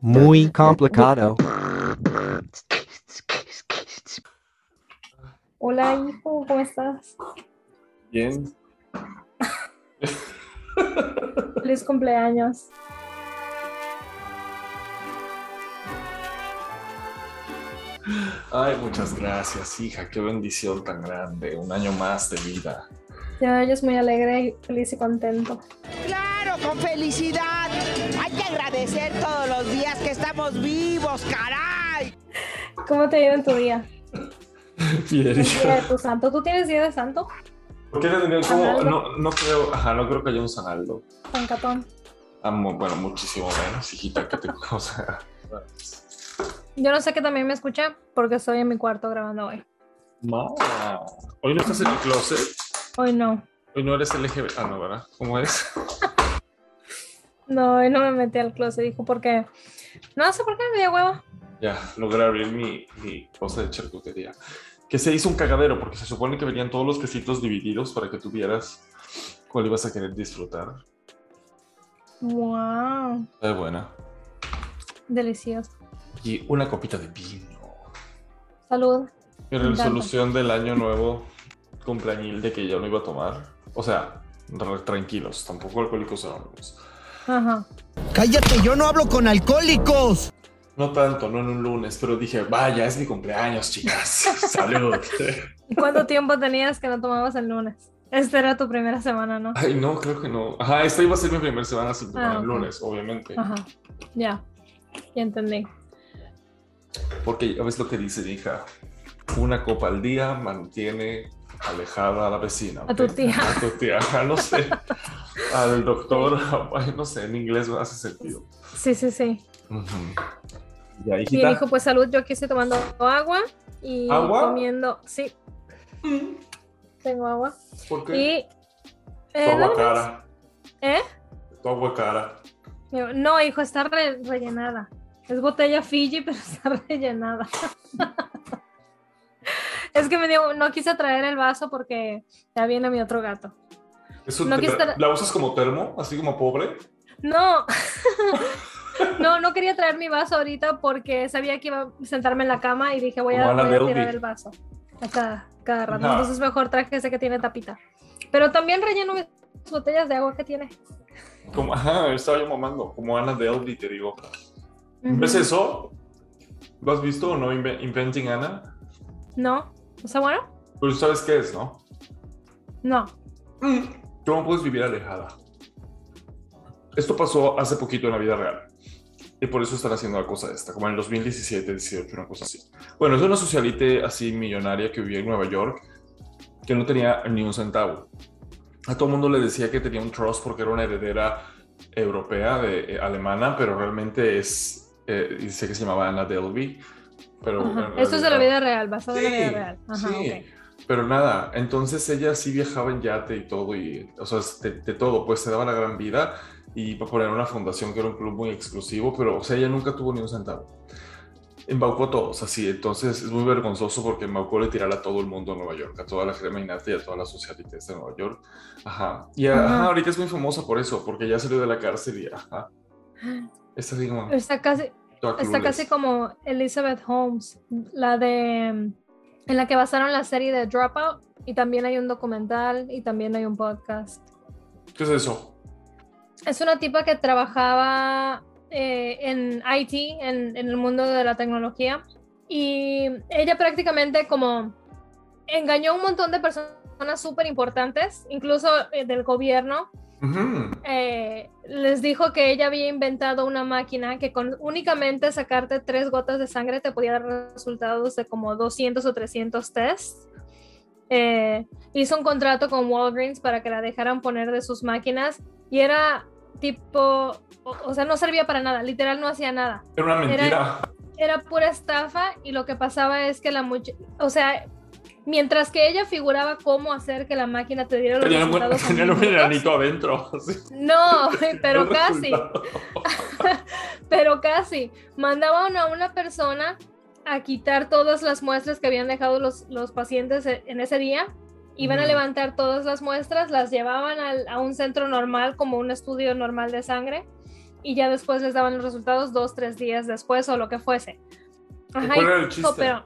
Muy complicado. Hola, hijo, ¿cómo estás? Bien. Feliz cumpleaños. Ay, muchas gracias, hija. Qué bendición tan grande. Un año más de vida. Te oyes muy alegre, feliz y contento. Claro, con felicidad. Hay que agradecer todos los días que estamos vivos, caray. ¿Cómo te ha ido en tu día? Bien, día de tu santo. ¿Tú tienes día de santo? ¿Por qué le tendrían como.? No, no creo. Ajá, no creo que haya un Sanaldo. San Catón. Bueno, muchísimo menos, hijita, que te. O sea. Yo no sé que también me escucha porque estoy en mi cuarto grabando hoy. Ma. Hoy no estás en el closet. Hoy no. Hoy no eres LGBT. Ah, no, ¿verdad? ¿Cómo es? No, hoy no me metí al closet, dijo, porque no sé por qué me dio hueva. Ya, logré abrir mi, mi cosa de charcutería. Que se hizo un cagadero porque se supone que venían todos los quesitos divididos para que tuvieras cuál ibas a querer disfrutar. Wow, Está buena. delicioso. Y una copita de vino. Salud. Mi resolución del año nuevo cumpleañil de que ya no iba a tomar. O sea, tranquilos, tampoco alcohólicos anónimos. Ajá. Cállate, yo no hablo con alcohólicos. No tanto, no en un lunes, pero dije, vaya, es mi cumpleaños, chicas. Salud. ¿Y cuánto tiempo tenías que no tomabas el lunes? Esta era tu primera semana, ¿no? Ay, no, creo que no. Ajá, esta iba a ser mi primera semana sin tomar Ah, el lunes, obviamente. Ajá. Ya. Ya entendí. Porque ya ves lo que dice, hija. Una copa al día mantiene alejada a la vecina. A tu tía. A tu tía, no sé. Al doctor, no sé, en inglés no hace sentido. Sí, sí, sí. Ya, Bien, hijita. hijo, pues salud. Yo aquí estoy tomando agua y ¿Agua? comiendo. Sí, tengo agua. ¿Por qué? Y. tu eh, agua nada más. cara. ¿Eh? Tu agua cara. No, hijo, está re- rellenada. Es botella Fiji, pero está rellenada. Es que me dio, no quise traer el vaso porque ya viene mi otro gato. Eso No quise- ¿La usas como termo? Así como pobre. No, no, no quería traer mi vaso ahorita porque sabía que iba a sentarme en la cama y dije voy a, Ana voy a tirar el vaso a cada, cada rato. Ajá. Entonces mejor traje ese que tiene tapita. Pero también relleno mis botellas de agua que tiene. Como, ajá, estaba yo mamando. Como Ana Delvey, te digo. ¿Ves Ujú. eso? ¿Lo has visto o no? Inve- Inventing Anna. No, ¿está bueno? Pero sabes qué es, ¿no? No. Tú no puedes vivir alejada. Esto pasó hace poquito en la vida real. Y por eso están haciendo la cosa esta, como en el 2017, 18, una cosa así. Bueno, es una socialite así millonaria que vivía en Nueva York, que no tenía ni un centavo. A todo el mundo le decía que tenía un trust porque era una heredera europea, de, eh, alemana, pero realmente es, eh, dice que se llamaba Anna Delvey. Pero Esto es de la vida real, basado en la vida Sí, real. Ajá, sí. ok. Pero nada, entonces ella sí viajaba en yate y todo, y, o sea, de, de todo, pues se daba la gran vida y iba a poner una fundación que era un club muy exclusivo, pero, o sea, ella nunca tuvo ni un centavo. Embaucó a todos, así, entonces es muy vergonzoso porque embaucó literal a todo el mundo en Nueva York, a toda la crema innata y a todas las socialites de Nueva York. Ajá. Y ajá, Ajá. ahorita es muy famosa por eso, porque ya salió de la cárcel y ajá. Está así como... Está casi, está casi como Elizabeth Holmes, la de en la que basaron la serie de Dropout y también hay un documental y también hay un podcast. ¿Qué es eso? Es una tipa que trabajaba eh, en IT, en, en el mundo de la tecnología, y ella prácticamente como engañó a un montón de personas súper importantes, incluso eh, del gobierno, Eh, les dijo que ella había inventado una máquina que con únicamente sacarte tres gotas de sangre te podía dar resultados de como 200 o 300 tests. Eh, hizo un contrato con Walgreens para que la dejaran poner de sus máquinas y era tipo, o, o sea, no servía para nada, literal no hacía nada. Era una mentira. Era pura estafa y lo que pasaba es que la mucha, o sea, mientras que ella figuraba cómo hacer que la máquina te diera los Tenía resultados en tenía un granito adentro. así. no, pero casi, pero casi. Mandaban a una persona a quitar todas las muestras que habían dejado los, los pacientes e- en ese día Iban a Ujú. levantar todas las muestras, las llevaban al- a un centro normal, como un estudio normal de sangre, y ya después les daban los resultados dos, tres días después o lo que fuese. Ajá, ¿Cuál era el chiste? pero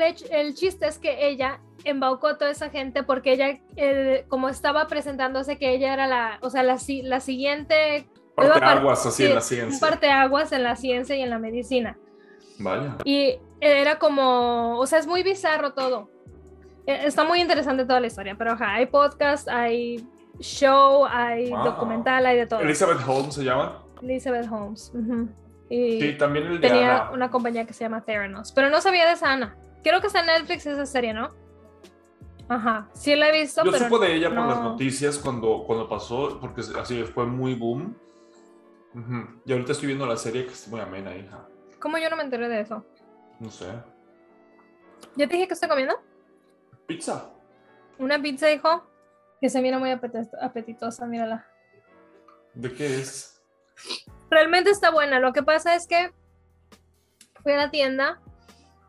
el, chiste es que ella embaucó a toda esa gente porque ella, eh, como estaba presentándose que ella era la, o sea, la, la siguiente... Parteaguas así en la ciencia. Parteaguas en la ciencia y en la medicina. Vaya. Y era como, o sea, es muy bizarro todo. Eh, Está muy interesante toda la historia, pero ajá, hay podcast, hay show, hay Wow. documental, hay de todo. Elizabeth Holmes se llama. Elizabeth Holmes. Y Sí, también el de tenía Ana. una compañía que se llama Theranos, pero no sabía de esa Ana. Creo que está en Netflix esa serie, ¿no? Ajá, sí la he visto, Yo pero supo de ella por las no. noticias cuando, cuando pasó, porque así fue muy boom. Y ahorita estoy viendo la serie que es muy amena, hija. ¿cómo yo no me enteré de eso? No sé. ¿Ya te dije que estoy comiendo? Pizza. Una pizza, hijo, que se mira muy apetito- apetitosa, mírala. ¿De qué es? Realmente está buena. Lo que pasa es que fui a la tienda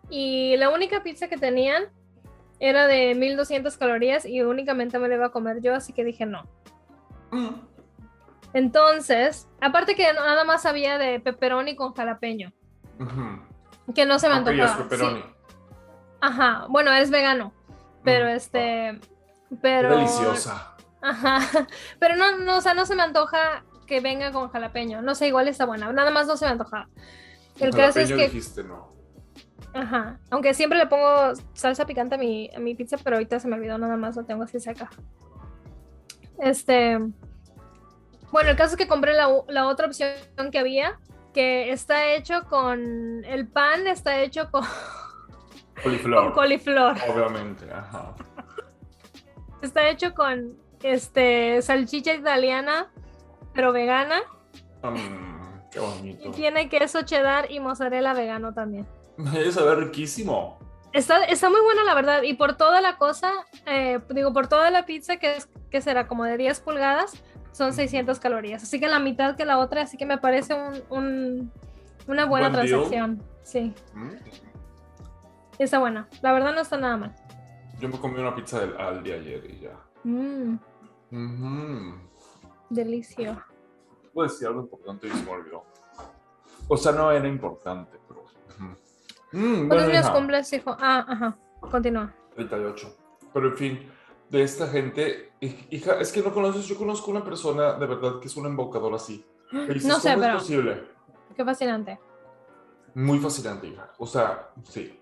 y la única pizza que tenían era de 1200 calorías y únicamente me la iba a comer yo, así que dije no. Mm. Entonces, aparte que nada más había de pepperoni con jalapeño, que no se me antojaba. Sí. Ajá, bueno, es vegano, pero Mm. este, Qué pero deliciosa. Ajá, pero no, no, o sea, no se me antoja que venga con jalapeño. No sé, igual está buena. Nada más no se me antoja. El caso es que dijiste no. Ajá. Aunque siempre le pongo salsa picante a mi, a mi pizza, pero ahorita se me olvidó nada más, lo tengo así seca. Este. Bueno, el caso es que compré la, la otra opción que había, que está hecho con. El pan está hecho con, Coliflor. con coliflor. Obviamente, ajá. Está hecho con este salchicha italiana, pero vegana. Mm, qué Y bonito. tiene queso cheddar y mozzarella vegano también. Debe saber riquísimo. Está, está muy buena la verdad. Y por toda la cosa, eh, digo, por toda la pizza, que, es, que será como de 10 pulgadas, son 600 calorías. Así que la mitad que la otra, así que me parece un, un- una buena Buen deal. transacción. Sí, Mm. está buena. La verdad no está nada mal. Yo me comí una pizza del Aldi ayer y ya. Mm, Ujú. delicio. Puedo decir algo importante y se me olvidó. O sea, no era importante. Mm, ¿Cuántos bueno, años hija, cumples, hijo? Ah, ajá. Continúa. 38. Pero en fin, de esta gente, hij- hija, es que no conoces, yo conozco una persona de verdad que es un embaucador así. Dices, No sé, ¿cómo pero- es posible? Qué fascinante. Muy fascinante, hija. O sea, sí.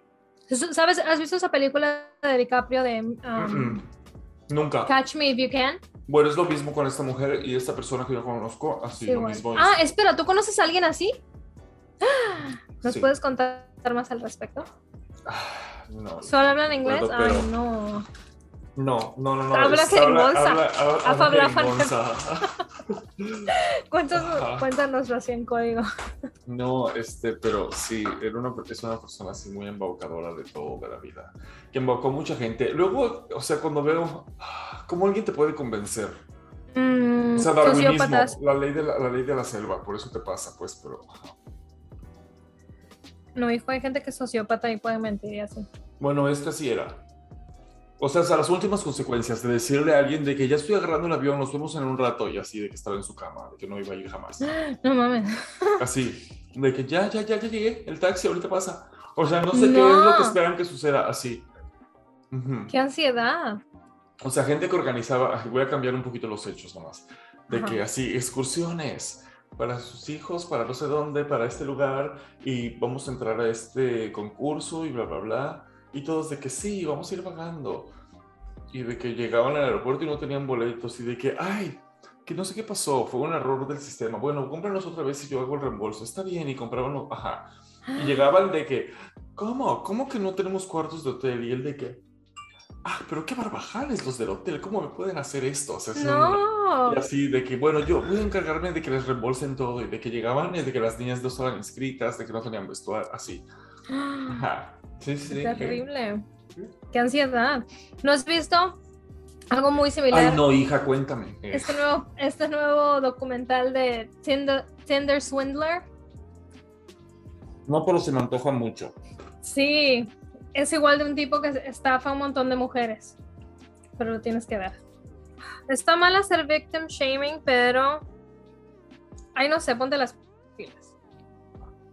¿Sabes? ¿Has visto esa película de DiCaprio de um. Nunca. Catch Me If You Can? Bueno, es lo mismo con esta mujer y esta persona que yo conozco, así, lo Igual. mismo. Ah, es. espera, ¿tú conoces a alguien así? ¿Nos Sí. puedes contar más al respecto? Ah, no. ¿Solo hablan inglés? Ay, no. No, no, no, no. Habla jeringonza. habla- jeringonza. Cuéntanos, cuéntanos así en código. No, este, pero sí, era una, es una persona así muy embaucadora de todo, de la vida, que embaucó mucha gente. Luego, o sea, cuando veo, ah, ¿cómo alguien te puede convencer? Mm, O sea, darwinismo, la ley, de la, la ley de la selva, por eso te pasa, pues, pero... No, hijo, hay gente que es sociópata y puede mentir y así. Bueno, esta sí era. O sea, hasta las últimas consecuencias de decirle a alguien de que ya estoy agarrando el avión, nos vemos en un rato, y así, de que estaba en su cama, de que no iba a ir jamás. No mames. Así, de que ya, ya, ya, ya llegué, el taxi ahorita pasa. O sea, no sé qué es lo No. que esperan que suceda, así. Ujú. Qué ansiedad. O sea, gente que organizaba, voy a cambiar un poquito los hechos nomás, de Ajá. que así, excursiones para sus hijos, para no sé dónde, para este lugar, y vamos a entrar a este concurso y bla, bla, bla. Y todos de que sí, vamos a ir pagando. Y de que llegaban al aeropuerto y no tenían boletos, y de que, ay, que no sé qué pasó, fue un error del sistema. Bueno, cómpranos otra vez y yo hago el reembolso. Está bien, y compraban, ajá. Y llegaban de que, ¿cómo? ¿Cómo que no tenemos cuartos de hotel? Y él de que, ah, pero qué barbajanes los del hotel, ¿cómo me pueden hacer esto? O sea, son- No. y así de que, bueno, yo voy a encargarme de que les reembolsen todo y de que llegaban y de que las niñas no estaban inscritas, de que no tenían vestuario, así. Ajá. Sí, sí. Terrible. Qué ansiedad. ¿No has visto algo muy similar? Ay, no, hija, cuéntame. Este nuevo, este nuevo documental de Tinder, Tinder Swindler. No, pero se me antoja mucho. Sí, es igual de un tipo que estafa a un montón de mujeres. pero lo tienes que ver. Está mal hacer victim shaming, pero. Ay, no sé, ponte las pilas.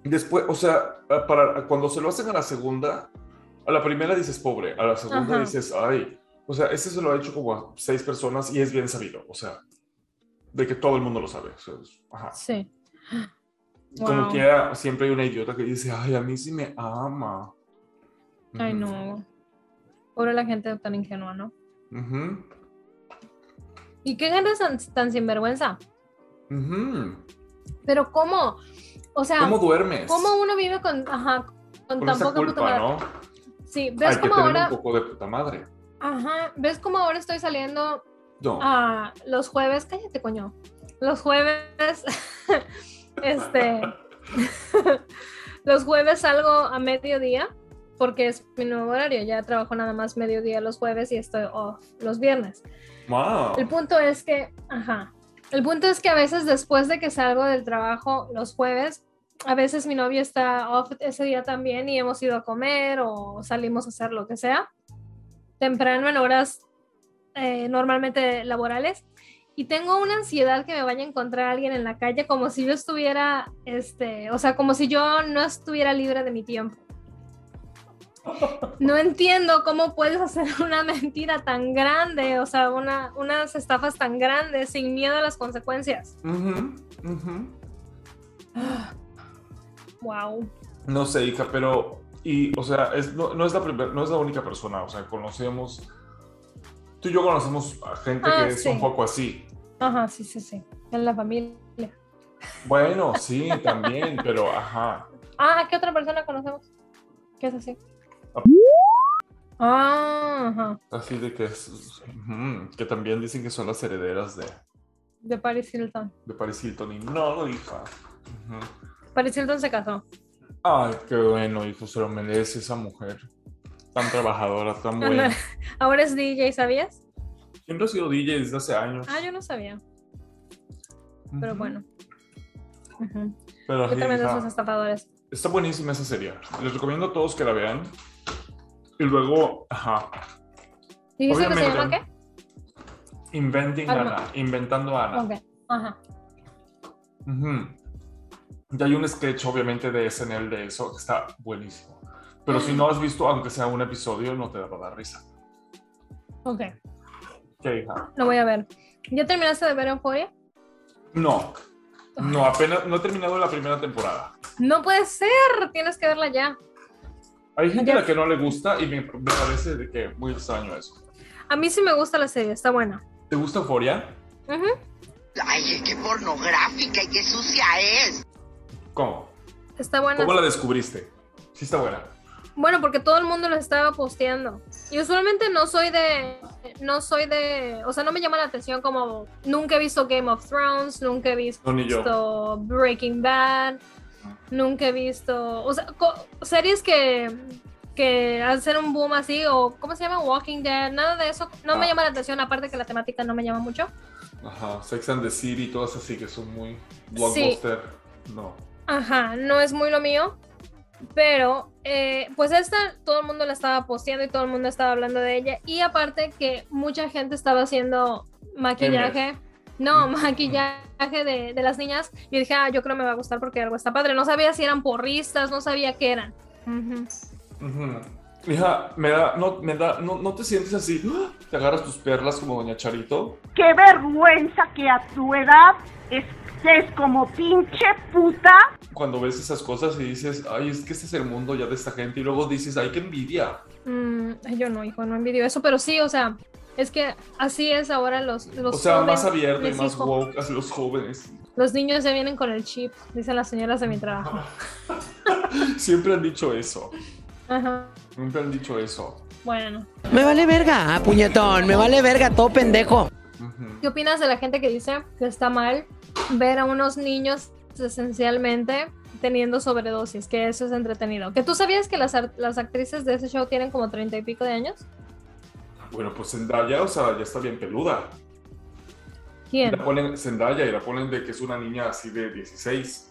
Después, o sea, para, cuando se lo hacen a la segunda, a la primera dices pobre, a la segunda Ajá. dices, ay. O sea, este se lo ha hecho como a seis personas y es bien sabido. O sea, de que todo el mundo lo sabe. o sea, es- ajá. Sí. Como Wow. que ah, siempre hay una idiota que dice, ay, a mí sí me ama. Ay, no. Pobre la gente tan ingenua, ¿no? Ujú, ¿Y qué gente tan, tan sinvergüenza? ujú. Pero ¿cómo? O sea, ¿Cómo ¿cómo, duermes? uno vive con, ajá, con, Con tan esa poca puta culpa, madre? ¿no? Sí, ¿ves Hay que cómo tener ahora, un poco de puta madre. ajá, ves cómo ahora estoy saliendo No. a los jueves, cállate coño, los jueves, este, los jueves salgo a mediodía porque es mi nuevo horario, ya trabajo nada más mediodía los jueves y estoy off los viernes. Wow. El punto es que, ajá, el punto es que a veces después de que salgo del trabajo los jueves, a veces mi novio está off ese día también y hemos ido a comer o salimos a hacer lo que sea, temprano en horas eh, normalmente laborales. Y tengo una ansiedad que me vaya a encontrar alguien en la calle como si yo estuviera, este, o sea, como si yo no estuviera libre de mi tiempo. No entiendo cómo puedes hacer una mentira tan grande, o sea, una, unas estafas tan grandes sin miedo a las consecuencias. Ujú, ujú. Wow. No sé, hija, pero. Y, o sea, es, no, no es la primer- no es la única persona. O sea, conocemos. Tú y yo conocemos a gente Ah, que es un poco así. Ajá, sí, sí, sí. En la familia. Bueno, sí, también, pero ajá. Ah, ¿qué otra persona conocemos? ¿Qué es así? Ah. Así de que es. ujú, que también dicen que son las herederas de, De Paris Hilton. de Paris Hilton. Y no, hija. Ujú. Paris Hilton se casó. Ay, qué bueno, hijo, se lo merece esa mujer. Tan trabajadora, tan buena. Ahora es DJ, ¿sabías? Siempre ha sido DJ desde hace años. Ah, yo no sabía, pero bueno. Pero Qué sí, tremendos hija, los estafadores. Está buenísima esa serie. Les recomiendo a todos que la vean. Y luego, ajá, ¿Dijiste que se llama qué? Inventing. Anna, inventando Ana. Ok. Ajá. Ujú. Y hay un sketch, obviamente, de SNL de eso que está buenísimo. Pero si no has visto, aunque sea un episodio, no te va a dar risa. Ok. ¿Qué hija? Lo voy a ver. ¿Ya terminaste de ver Euphoria? No, no, apenas, no he terminado la primera temporada. No puede ser. Tienes que verla ya. Hay gente a la que no le gusta y me, me parece de que muy extraño eso. A mí sí me gusta la serie. Está buena. ¿Te gusta Euphoria? Ujú. Ay, qué pornográfica y qué sucia es. ¿Cómo? Está buena. ¿Cómo la descubriste? Sí está buena. Bueno, porque todo el mundo lo estaba posteando. Y usualmente no soy de. No soy de. O sea, no me llama la atención como. Nunca he visto Game of Thrones, nunca he visto No, ni yo. Breaking Bad, nunca he visto. O sea, series que. que hacen un boom así, o ¿cómo se llama? Walking Dead, nada de eso. No me Ah. llama la atención, aparte que la temática no me llama mucho. Ajá, Sex and the City, todas así que son muy blockbuster. No. Ajá, no es muy lo mío. Pero, eh, pues esta, todo el mundo la estaba posteando y todo el mundo estaba hablando de ella. Y aparte que mucha gente estaba haciendo maquillaje. No, maquillaje de, de las niñas. Yo dije, ah, yo creo me va a gustar porque algo está padre. No sabía si eran porristas, no sabía qué eran. Hija, me da, no, me da, no, no te sientes así, te agarras tus perlas como Doña Charito. Qué vergüenza que a tu edad estés como pinche puta. Cuando ves esas cosas y dices, ay, es que este es el mundo ya de esta gente, y luego dices, ay, qué envidia. Mm, yo no, hijo, no envidio eso, pero sí, o sea, es que así es ahora los, los O sea, más jóvenes, abierto y más woke hacia los jóvenes. Los niños ya vienen con el chip, dicen las señoras de mi trabajo. Siempre han dicho eso. Ajá, Siempre han dicho eso. bueno. Me vale verga, ah, puñetón. Me vale verga, todo pendejo. ¿Qué opinas de la gente que dice que está mal ver a unos niños esencialmente teniendo sobredosis? Que eso es entretenido. ¿Que tú sabías que las, las actrices de ese show tienen como treinta y pico de años? Bueno, pues Zendaya, o sea, ya está bien peluda. ¿Quién? La ponen Zendaya y la ponen de que es una niña así de 16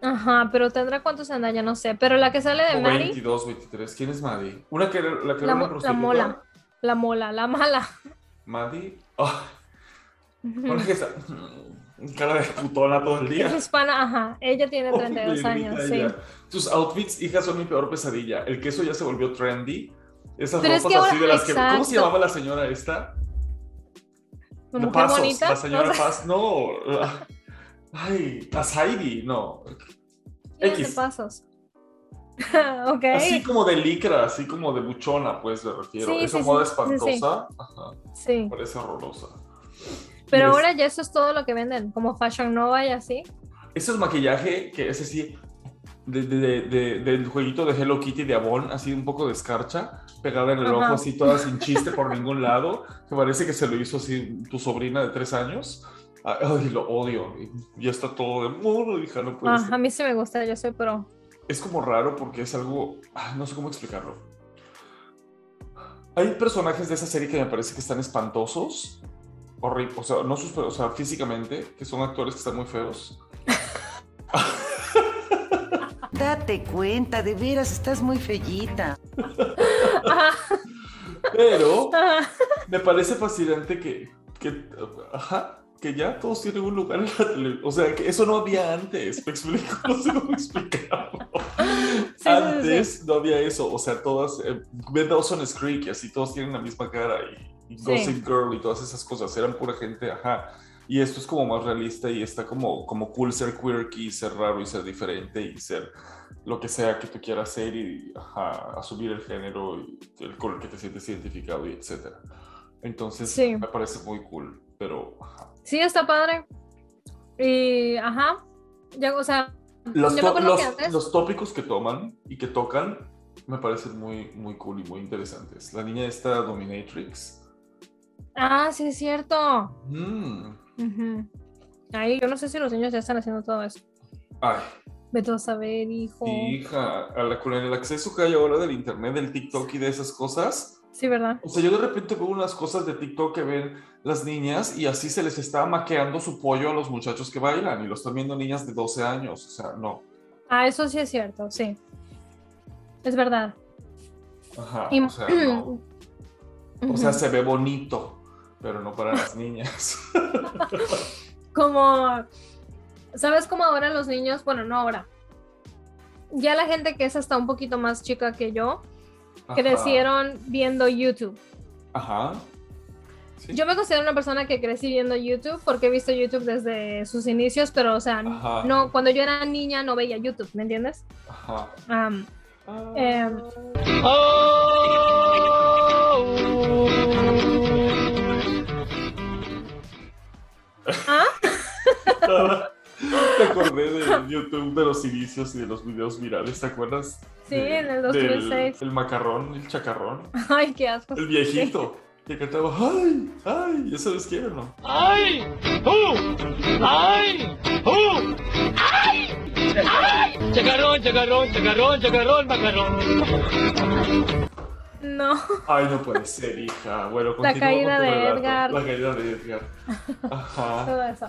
Ajá, pero tendrá cuántos anda, ya no sé. Pero la que sale de o Mary, 22, 23. ¿Quién es Maddie? Una que la que la, mo- la mola, la mola, la mala. Maddie. Ah, Ujú. una que está. Cara de putona todo el día. Es hispana, ajá. Ella tiene Oh, 32 me años, sí. ella. Tus outfits, hija, son mi peor pesadilla. El queso ya se volvió trendy. Esas Pero es ropas que ahora- así de las que. ¿Cómo se llamaba la señora esta? ¿Una De mujer Pasos, bonita? La señora. Paz. No. Ay, las Heidi, no. ¿Quién es de X. pasos? Así como de licra, así como de buchona, pues me refiero. Sí, Esa sí, moda sí, sí, sí. espantosa. Ajá, Sí. parece horrorosa. Pero Y es- ahora ya eso es todo lo que venden, como Fashion Nova y así. Ese es maquillaje que es así. De- de- de- de- del jueguito de Hello Kitty de Avon, así un poco de escarcha, pegada en el Ajá. ojo, así toda sin chiste por ningún lado, que parece que se lo hizo así tu sobrina de tres años. Ay, lo odio. Ya está todo de modo, hija, no puede Ah, ser". a mí sí me gusta, yo soy pro. Es como raro porque es algo. ah, No sé cómo explicarlo. Hay personajes de esa serie que me parece que están espantosos. Horrible. O sea, no sus, o sea, físicamente, que son actores que están muy feos. Date cuenta, de veras, estás muy fellita. Pero me parece fascinante que, que, ajá, que ya todos tienen un lugar en la televisión. O sea, que eso no había antes. Me explico, no sé cómo explicarlo. sí, antes no había eso. O sea, todas. Eh, ve Dawson's Creek y así todos tienen la misma cara. Y, y. Gossip Girl y todas esas cosas. Eran pura gente, ajá. Y esto es como más realista y está como, como cool ser quirky, ser raro y ser diferente y ser lo que sea que tú quieras ser y ajá, asumir el género y el, el que te sientes identificado y etcétera. Entonces Sí. me parece muy cool, pero ajá. sí, está padre. Y, ajá. Ya, o sea, los, to- los- que los tópicos que toman y que tocan me parecen muy, muy cool y muy interesantes. La niña esta Dominatrix. Ah, sí, es cierto. mm, Ahí, yo no sé si los niños ya están haciendo todo eso. Ay, Vete a saber, hijo. hija, a la, con el acceso que hay ahora del internet, del TikTok y de esas cosas. Sí, ¿verdad? O sea, yo de repente veo unas cosas de TikTok que ven las niñas y así se les está maqueando su pollo a los muchachos que bailan y lo están viendo niñas de 12 años. O sea, no. Ah, eso sí es cierto, sí. Es verdad. Ajá. Y- O sea, no. O sea, Ujú. se ve bonito, pero no para las niñas. como, ¿sabes cómo ahora los niños, bueno, no ahora, ya la gente que es hasta un poquito más chica que yo, Ajá. crecieron viendo YouTube. Ajá. Sí. Yo me considero una persona que crecí viendo YouTube porque he visto YouTube desde sus inicios, pero o sea, Ajá. no, cuando yo era niña no veía YouTube, ¿me entiendes? Ajá. Am, em, ¿ah? Me acordé de YouTube de los inicios y de los videos virales, ¿te acuerdas? Sí, De- en el del- 2006. el macarrón, el chacarrón, Ay, qué asco. el viejito. Que cantaba, ¡ay! ¡ay! ¿Ya sabes quién o no? Chacarrón, chacarrón, chacarrón, chacarrón, macarrón. No. Ay, no puede ser, hija. Bueno, La caída con tu de relato. Edgar. La caída de Edgar. Ajá. todo eso.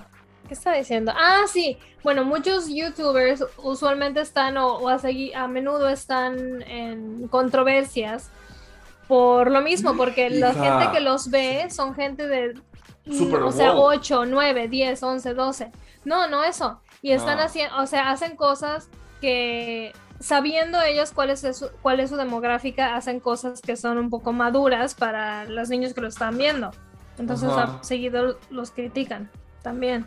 ¿Qué está diciendo? Ah, sí. Bueno, muchos youtubers usualmente están o, o a, segui- a menudo están en controversias por lo mismo, porque la Hija. gente que los ve son gente de, mm, Super o sea, woke. 8, 9, 10, 11, 12. No, no eso. Y están No. haciendo, o sea, hacen cosas que sabiendo ellos cuál es, su, cuál es su demográfica, hacen cosas que son un poco maduras para los niños que lo están viendo. Entonces, Ajá. seguido los critican también.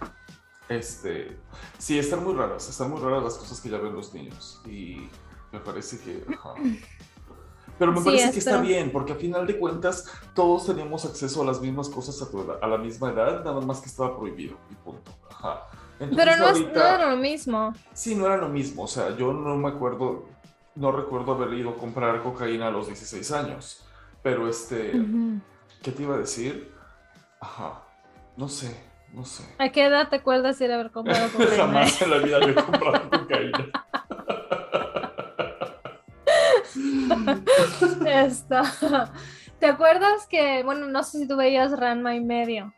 Este, sí, están muy raras, están muy raras las cosas que ya ven los niños y me parece que, ajá. Pero me Sí, parece que está bien, porque a final de cuentas todos teníamos acceso a las mismas cosas a, tu edad- a la misma edad, nada más que estaba prohibido y punto. Ajá. Entonces, Pero no, es, no ahorita- era lo mismo. Sí, no era lo mismo, o sea, yo no me acuerdo, no recuerdo haber ido a comprar cocaína a los 16 años, pero este, Ujú. ¿qué te iba a decir? Ajá, no sé, no sé. ¿A qué edad te acuerdas de ir a haber comprado cocaína? Jamás en la vida yo he comprado cocaína. Esto. ¿Te acuerdas que, bueno, no sé si tú veías Ranma y medio,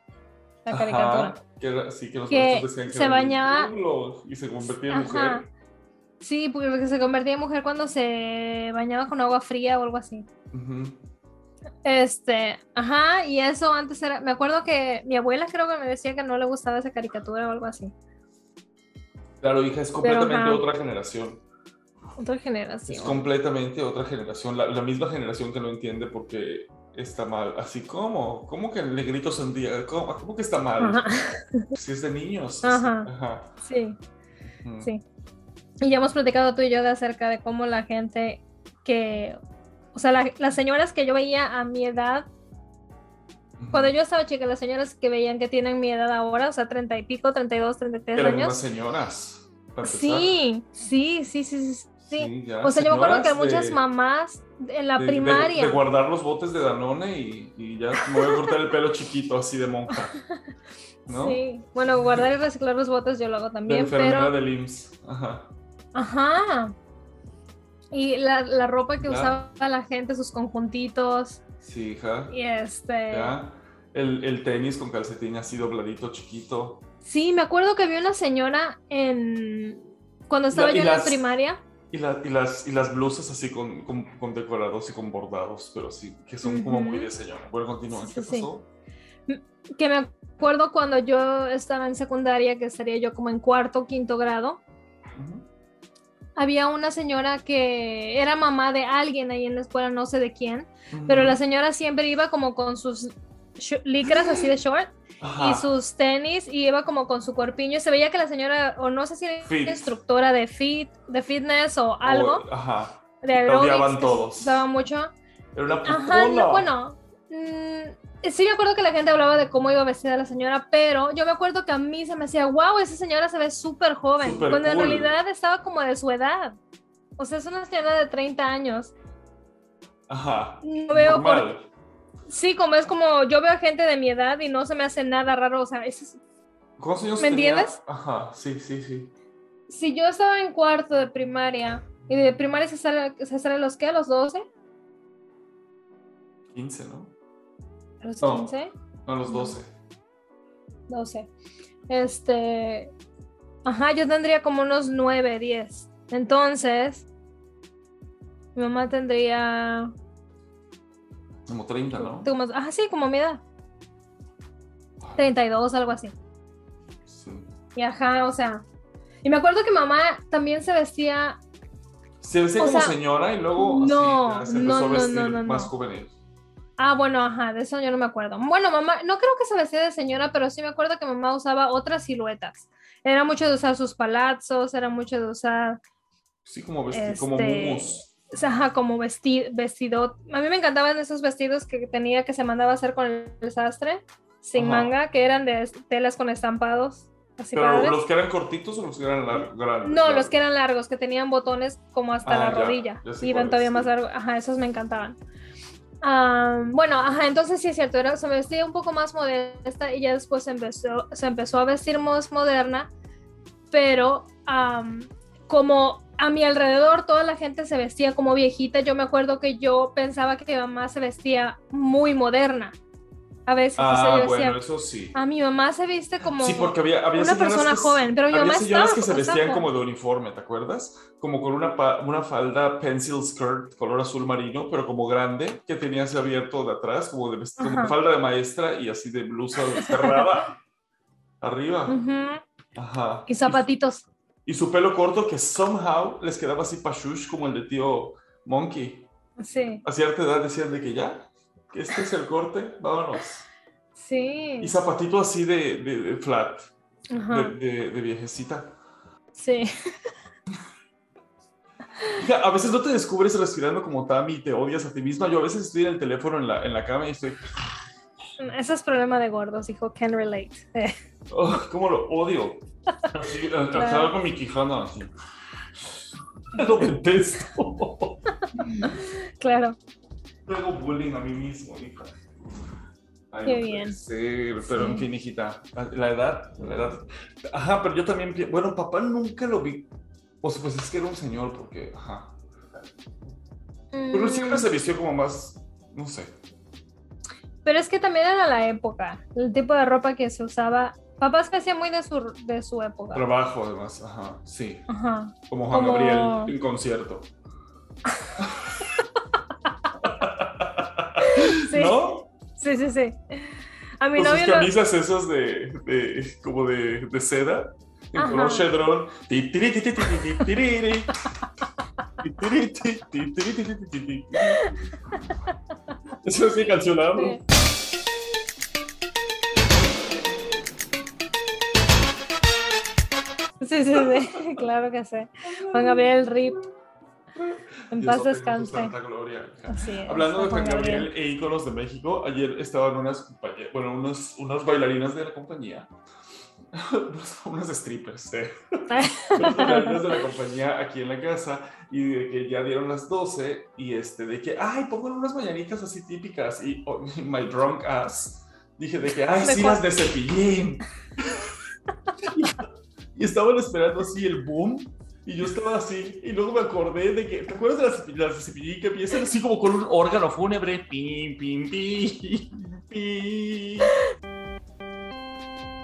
la caricatura? Ajá, que era- sí, que los Que decían que se bañaba- y se convertía en Ajá. mujer. Sí, porque se convertía en mujer cuando se bañaba con agua fría o algo así. Este, ajá, y eso antes era, me acuerdo que mi abuela creo que me decía que no le gustaba esa caricatura o algo así. Claro, hija, es completamente otra generación. Otra Es generación. completamente otra generación. La, la misma generación que no entiende por qué está mal. Así como, ¿cómo que el negrito sandía? ¿Cómo, cómo que está mal? Ajá, Si es de niños. Ajá. Ajá. sí, sí. Y ya hemos platicado tú y yo de acerca de cómo la gente que, o sea, la- las señoras que yo veía a mi edad, cuando yo estaba chica, las señoras que veían que tienen mi edad ahora, o sea, 30 y pico, 32, 33 Eran unas años. señoras. para empezar. Sí, sí, sí, sí, sí. Sí. Ya, O sea, yo me acuerdo que muchas de- mamás en la de- primaria. De, guardar los botes de Danone y, y ya me voy a cortar el pelo chiquito así de monja. ¿No? Sí, bueno, guardar y reciclar los botes yo lo hago también, enfermera pero. del IMSS. Ajá. Ajá. Y la, la ropa que Ya. usaba la gente, sus conjuntitos, Sí, hija. y este. Ya. El, el tenis con calcetín así dobladito, chiquito. Sí, me acuerdo que vi una señora en. Cuando estaba yo en la primaria. Y, la- y, las, y las blusas así con, con, con decorados y con bordados, pero sí, que son como muy de señora. Bueno, continúa. Sí, ¿Qué sí, pasó? Que me acuerdo cuando yo estaba en secundaria, que estaría yo como en cuarto o quinto grado. Ujú. Había una señora que era mamá de alguien ahí en la escuela, no sé de quién, pero la señora siempre iba como con sus licras así de short Ajá. y sus tenis y iba como con su cuerpiño y se veía que la señora o no sé si era Fit. instructora de fit de fitness o algo O- ajá. de aerobics todos. usaba mucho Era una ajá no, bueno mm, sí me acuerdo que la gente hablaba de cómo iba vestida la señora pero yo me acuerdo que a mí se me decía wow esa señora se ve súper joven Súper cuando en cool. realidad estaba como de su edad o sea es una señora de 30 años Ajá. no veo por Normal. Sí, como es como yo veo gente de mi edad y no se me hace nada raro, o sea, es- ¿Cuántos años ¿Me tenía? entiendes? Ajá, sí, sí, sí. si yo estaba en cuarto de primaria y de primaria se sale, se sale a los qué, a los 12, 15, ¿no? a los No. 15, No, los 12. 12. Este, ajá, yo tendría como unos 9, 10. Entonces, mi mamá tendría, Como 30, ¿no? como, ajá, sí, como mi edad, 32, algo así. Sí. Y ajá, o sea, y me acuerdo que mamá también se vestía Se vestía como sea, señora y luego no, así, se empezó no, a vestir no, no, más juvenil. Ah, bueno, ajá, de eso yo no me acuerdo. Bueno, mamá, no creo que se vestía de señora, pero sí me acuerdo que mamá usaba otras siluetas. Era mucho de usar sus palazos, era mucho de usar, Sí, como vestir, como Este, mumus. Ajá, como vesti vestido. A mí me encantaban esos vestidos que tenía que se mandaba a hacer con el sastre, sin Ajá. manga, que eran de telas con estampados, así Pero padres. los que eran cortitos o los que eran lar- grandes. No, los largos? que eran largos, que tenían botones como hasta Ah, la ya, rodilla. ya Iban todavía sí. más largos. Ajá, esos me encantaban. Bueno, ajá, entonces sí es cierto, era, se vestía un poco más modesta y ya después se empezó, se empezó a vestir más moderna, pero como a mi alrededor toda la gente se vestía como viejita, yo me acuerdo que yo pensaba que mi mamá se vestía muy moderna. A veces Ah, yo decía, bueno, eso sí. a mi mamá se viste como Sí, porque había, había una persona que, joven, pero mi había mamá señoras estaba- que se vestían como- como de uniforme, ¿te acuerdas? Como con una, una falda pencil skirt color azul marino, pero como grande, que tenía así abierto de atrás, como de como falda de maestra y así de blusa cerrada arriba. Ujú, Ajá. y zapatitos. Y, su pelo corto que somehow les quedaba así pashush como el de tío Monkey. Sí, A cierta edad decían de que ya, que este es el corte, vámonos. sí. Y zapatito así de, de- de flat, de, Ajá, de- de viejecita. sí. Hija, a veces no te descubres respirando como Tami y te odias a ti misma. Yo a veces estoy en el teléfono en la, en la cama y estoy, Ese es problema de gordos, hijo. Can relate. Eh, oh, ¿cómo lo odio? Así, Claro. con mi quijana así. Lo detesto. claro. Luego bullying a mí mismo, hija. Ay, Qué no bien. ser, pero Sí. en fin, hijita, la edad, la edad. Ajá, pero yo también, bueno, papá nunca lo vi. O sea, pues es que era un señor, porque, ajá. Pero siempre Mm, se vistió como más, no sé. Pero es que también era la época, el tipo de ropa que se usaba. Papá se hacía muy de su, de su época. Trabajo, además, ajá, sí. Ajá. Como Juan Como- Gabriel en concierto. Sí. ¿No? Sí, sí, sí. A mi Con sus novio lo- camisas esas de, de- como de, de seda, en Ajá. color chedrón. Ti, tiri, ti, ti, Sí, sí, sí, claro que sí. Juan Gabriel Rip. En Dios paz descanse. santa gloria. Es, Hablando de Juan Gabriel Gabriel. e íconos de México, ayer estaban unas, bueno, unos, unas bailarinas de la compañía, unas strippers, eh, unas bailarinas de la compañía aquí en la casa y de que ya dieron las 12 y este, de que, ay, pongan unas mañanitas así típicas y oh, my drunk ass, dije de que, ay, ¿De sí, las de cepillín. Y estaban esperando así el boom y yo estaba así, y luego me acordé de que, ¿te acuerdas de las, las de cepillín que empiezan así como con un órgano fúnebre? Pim, pim, pim, pim.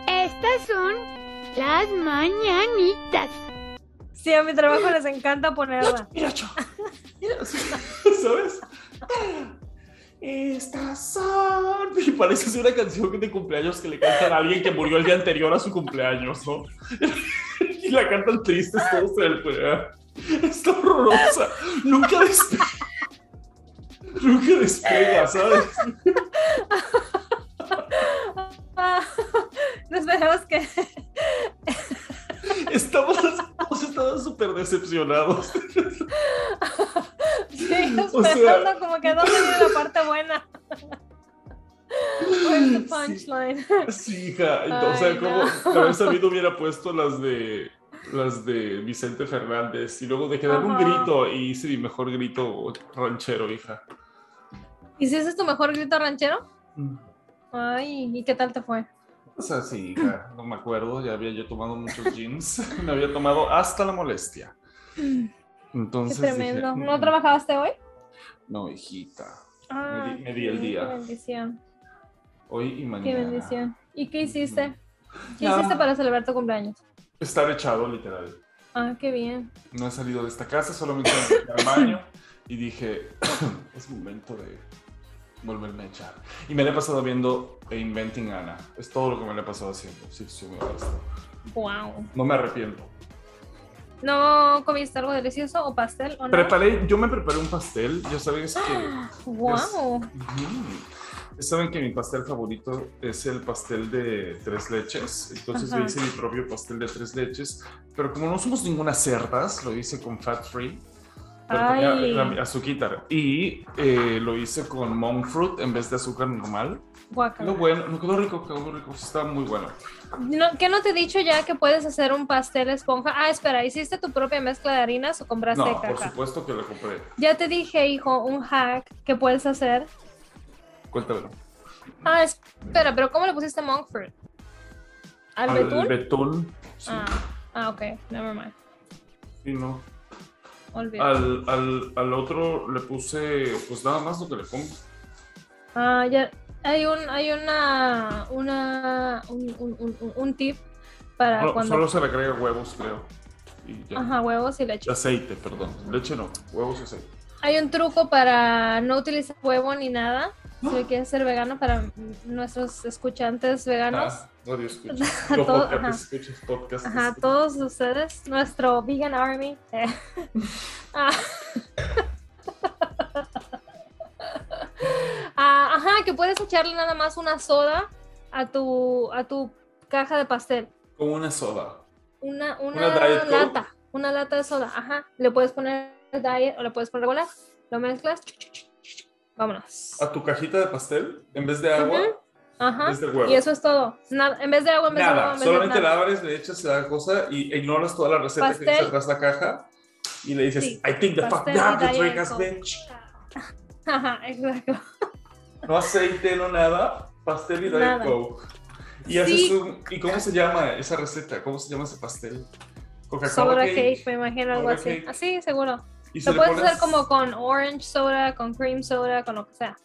Estas son las mañanitas. Sí, a mi trabajo les encanta ponerla. Mira, Cho. Mira, ¿sabes? Estas son. Y parece ser una canción de cumpleaños que le cantan a alguien que murió el día anterior a su cumpleaños, ¿no? Y la cantan tristes todos en el programa. Está horrorosa. Nunca despega. Nunca despega, ¿sabes? Ah, esperemos que. Estamos, todos estaban súper decepcionados. Sí, O sea- como que viene la parte buena. Where's the punchline? Sí, hija. O sea, Ay, como no. de haber sabido hubiera puesto las de las de Vicente Fernández y luego de que dar un grito y hice mi mejor grito ranchero, hija. ¿Y si ese es tu mejor grito ranchero? Ay, ¿y qué tal te fue? O sea, sí, hija, no me acuerdo, ya había yo tomado muchos jeans, me había tomado hasta la molestia. Qué Entonces tremendo. dije, ¿No "Mm, trabajaste hoy? No, hijita. Ah, di- me di el día. Qué bendición. Hoy y Qué mañana. bendición. ¿Y qué hiciste? ¿Qué Nada. hiciste para celebrar tu cumpleaños? Estar echado, literal. Ah, qué bien. No he salido de esta casa, solamente me al baño y dije, es momento de volverme a echar. Y me la he pasado viendo e Inventing Anna. Es todo lo que me la he pasado haciendo, si soy muy honesto. Wow. No me arrepiento. ¿No comiste algo delicioso o pastel o no? Preparé, yo me preparé un pastel, ya sabes que... Wow. Ujú. Saben que mi pastel favorito es el pastel de tres leches, entonces Ajá. yo hice mi propio pastel de tres leches, pero como no somos ninguna cerdas, lo hice con fat free, pero Ay. la- azuquita, y eh, lo hice con monk fruit en vez de azúcar normal. Guácala. Quedó bueno, no quedó rico, quedó rico, estaba muy bueno. No, ¿Qué no te he dicho ya que puedes hacer un pastel esponja? Ah, espera, ¿hiciste tu propia mezcla de harinas o compraste No, por supuesto que lo compré. Ya te dije, hijo, un hack que puedes hacer. Cuéntamelo. Ah, espera, pero ¿cómo le pusiste monk fruit? ¿Al betún? betún, sí, Ah, ah, ok, never mind. sí, no. Al, al, al otro le puse, pues nada más lo que le pongo. Ah, ya. Hay un, hay una, una, un, un, un- un tip para No, cuando. Solo se le agrega huevos, creo. Y ya. Ajá, huevos y leche. Aceite, perdón. Leche no, huevos y aceite. Hay un truco para no utilizar huevo ni nada. Si quieres ser vegano para nuestros escuchantes veganos. Ah, radio escuchas. A No, todo- podcast, ajá. escuchas podcast. Ajá, todos ustedes, nuestro vegan army. eh. Ah. Ah, ajá, que puedes echarle nada más una soda a tu, a tu caja de pastel. Como una soda. Una, una, lata, una lata de soda, ajá. Le puedes poner diet o le puedes poner regular. Lo mezclas. Vámonos. A tu cajita de pastel, en vez de agua, Ujú. Ajá. en vez de huevo. Y eso es todo. Nada, en vez de agua, en vez de agua, Nada, en vez de solamente la nada. abres, le echas la cosa y ignoras toda la receta que Pastel. dice atrás la caja y le dices, Sí, I think the fuck pastel down, you Diet drink Coke. bitch. Ajá, exacto. No aceite, no nada, pastel y Diet Nada. Coke. Y Sí. haces un, ¿y cómo se llama esa receta? ¿Cómo se llama ese pastel? Coca-Cola Soda cake. cake, me imagino algo así. Así, seguro. Y Lo puedes hacer como con orange soda, con cream soda, con lo que sea.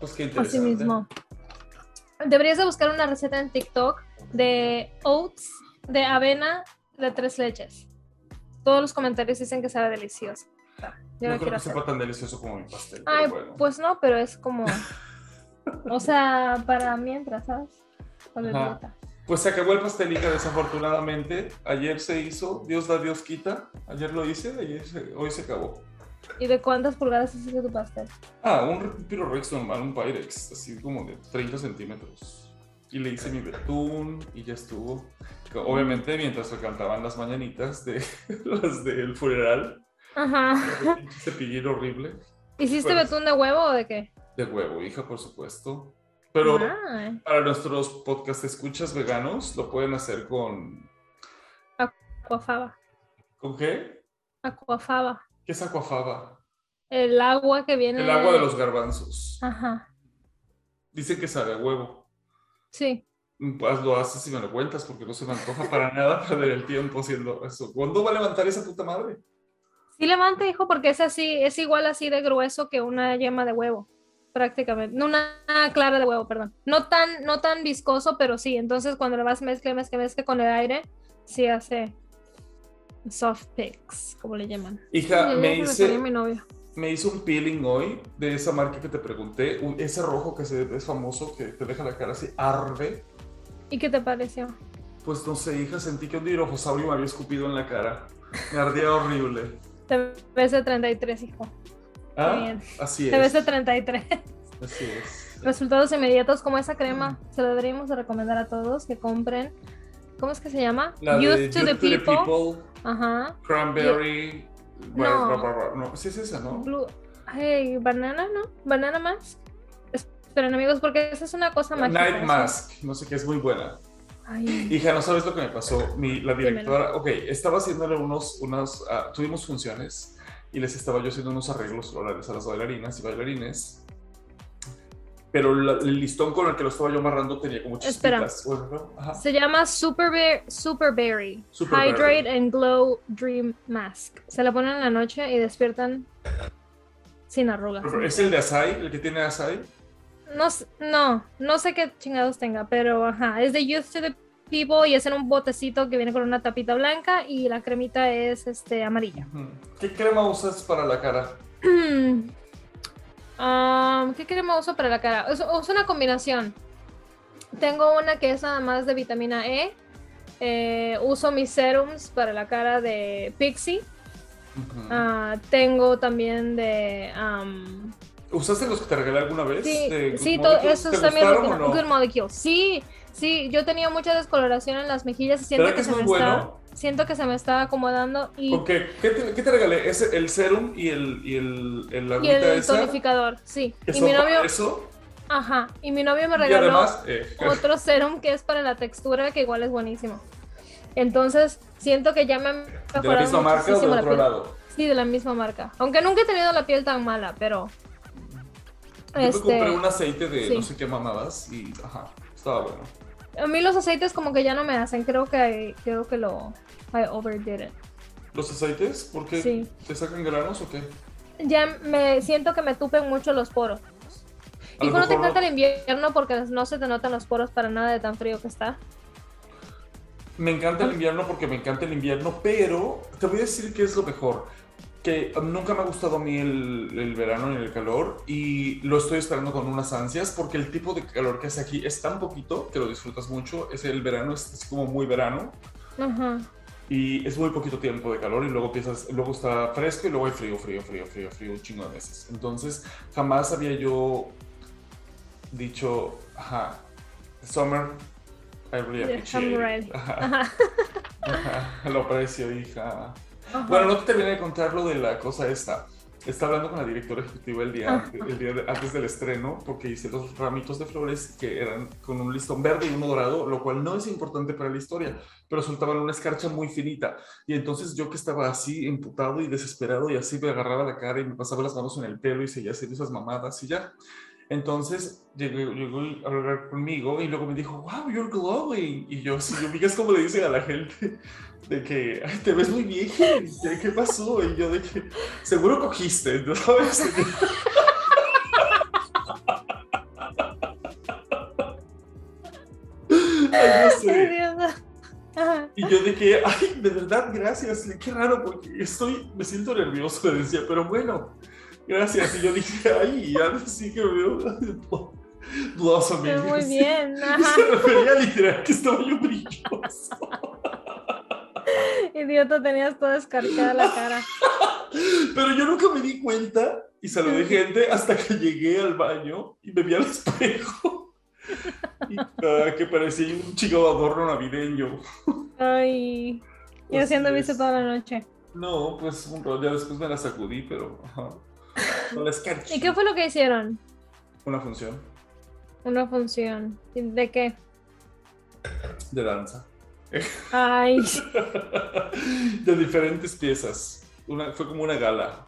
Pues qué Así interesante. mismo. Deberías de buscar una receta en TikTok de oats de avena de tres leches. Todos los comentarios dicen que sabe delicioso. Yo no creo quiero que hacer. sepa tan delicioso como mi pastel. Ay, bueno. pues no, pero es como. o sea, para mientras, ¿sabes? Beberita. Pues se acabó el pastelita desafortunadamente. Ayer se hizo, Dios da, Dios quita. Ayer lo hice, ayer se- hoy se acabó. ¿Y de cuántas pulgadas hiciste tu pastel? Ah, un Pyrex normal, un Pyrex, así como de 30 centímetros. Y le hice mi betún y ya estuvo. Obviamente mientras se cantaban las mañanitas de las del funeral, Ajá. cepillín horrible. ¿Hiciste Pues- betún de huevo o de qué? De huevo, hija, por supuesto. Pero para nuestros podcast escuchas veganos, lo pueden hacer con... aquafaba. ¿Con qué? Aquafaba. ¿Qué es aquafaba? El agua que viene. El agua de los garbanzos. Ajá. Dicen que sabe a huevo. Sí. Pues lo haces y me lo cuentas porque no se me antoja para nada perder el tiempo haciendo eso. ¿Cuándo va a levantar esa puta madre? Sí levanta, hijo, porque es así, es igual así de grueso que una yema de huevo, prácticamente. No una clara de huevo, perdón. No tan, no tan viscoso, pero sí. Entonces cuando le vas mezcle, mezcle, mezcle con el aire, sí hace soft picks, como le llaman. Hija, me hice, salió mi novio. me hizo un peeling hoy de esa marca que te pregunté, un- ese rojo que se, es famoso, que te deja la cara así, arde. ¿Y qué te pareció? Pues no sé, hija, sentí que un dirofosaurio me había escupido en la cara. Me ardía horrible. Te ves de 33, hijo. Ah, bien. así Te ves es. de 33. Así es. Resultados inmediatos como esa crema. Se lo deberíamos de recomendar a todos que compren. ¿Cómo es que se llama? La Youth to the People. People, Ajá. Cranberry. No. bla, bla, bla, bla. No, sí es esa, ¿no? Blue. Ay, banana, ¿no? Banana mask. Esperen, amigos, porque esa es una cosa mágica. Night. Mask, no sé qué, es muy buena. Ay, Hija, no sabes lo que me pasó. Mi, la directora, ok, estaba haciéndole unos, unos, ah, tuvimos funciones y les estaba yo haciendo unos arreglos florales a las bailarinas y bailarines. Pero la- el listón con el que lo estaba yo amarrando tenía como Espera. chispitas. Bueno, ¿no? Ajá. Se llama Super, Bear- Super Berry. Super Hydrate Berry. and Glow Dream Mask. Se la ponen en la noche y despiertan sin arrugas. ¿Es el de Asai, el que tiene Asai? No, no, no sé qué chingados tenga, pero ajá, es de Youth to the People y es en un botecito que viene con una tapita blanca y la cremita es este amarilla. ¿Qué crema usas para la cara? Um, ¿Qué crema uso para la cara? Uso, uso una combinación. Tengo una que es nada más de vitamina E. Eh, uso mis serums para la cara de Pixie. Ah, tengo también de... um, ¿Usaste los que te regalé alguna vez? Sí, Good sí, todo, también no? Good Molecules. Sí, sí, yo tenía mucha descoloración en las mejillas y siento ¿Verdad que, que se me muy está, bueno? siento que se me está acomodando y, Ok, ¿Qué te, qué te regalé? ¿Es el serum y el, y el, el y el tonificador, sí. ¿Que Y mi novio, eso? ajá, y mi novio me regaló además, eh, otro serum que es para la textura que igual es buenísimo. Entonces, siento que ya me ha ¿de mejorado la misma marca o de otro lado? Sí, de la misma marca. Aunque nunca he tenido la piel tan mala, pero Yo me Este, compré un aceite de sí. no sé qué mamadas y ajá, estaba bueno. a mí los aceites como que ya no me hacen. Creo que creo que lo I overdid it. ¿Los aceites? ¿Por qué? Sí. ¿Te sacan granos o qué? Ya me siento que me tupen mucho los poros. A Y cuando te encanta no- el invierno porque no se te notan los poros para nada de tan frío que está. Me encanta el invierno porque me encanta el invierno, pero te voy a decir qué es lo mejor. Que nunca me ha gustado a mí el, el verano ni el calor y lo estoy esperando con unas ansias porque el tipo de calor que hace aquí es tan poquito que lo disfrutas mucho. Es el verano, es como muy verano Ajá. y es muy poquito tiempo de calor y luego empiezas, luego está fresco y luego hay frío, frío, frío, frío, frío, un chingo de veces. Entonces jamás había yo dicho, ajá, summer, I really appreciate it". Ajá. Ajá, lo aprecio, hija. Ajá. Bueno, no te terminé de contar lo de la cosa esta. Estaba hablando con la directora ejecutiva el día, el día de- antes del estreno, porque hice los ramitos de flores que eran con un listón verde y uno dorado, lo cual no es importante para la historia, pero soltaban una escarcha muy finita. Y entonces yo que estaba así, emputado y desesperado, y así me agarraba la cara y me pasaba las manos en el pelo y seguía haciendo esas mamadas y ya. Entonces llegó, llegó a hablar conmigo y luego me dijo, wow, you're glowing. Y yo, sí, yo, es como le dicen a la gente, de que, ay, te ves muy bien, ¿qué, pasó? Y yo de que, seguro cogiste, ¿no sabes? Ay, no sé. Y yo de que, ay, de verdad, gracias. Qué raro, porque estoy, me siento nervioso, decía, pero bueno, gracias. Y yo dije, ay, ya sí que me veo dudoso. Muy bien. Se refería literal que estaba yo brilloso. Idiota, tenías toda escarchada la cara. Pero yo nunca me di cuenta y saludé gente hasta que llegué al baño y me vi al espejo. Y ah, que parecía un chico adorno navideño. Ay. ¿Y Pues haciendo sí, viste es- toda la noche? No, pues un rollo, ya después me la sacudí, pero. Con la escarcha. ¿Y qué fue lo que hicieron? Una función Una función. ¿Y ¿De qué? de danza. Ay. de diferentes piezas. Una, fue como una gala.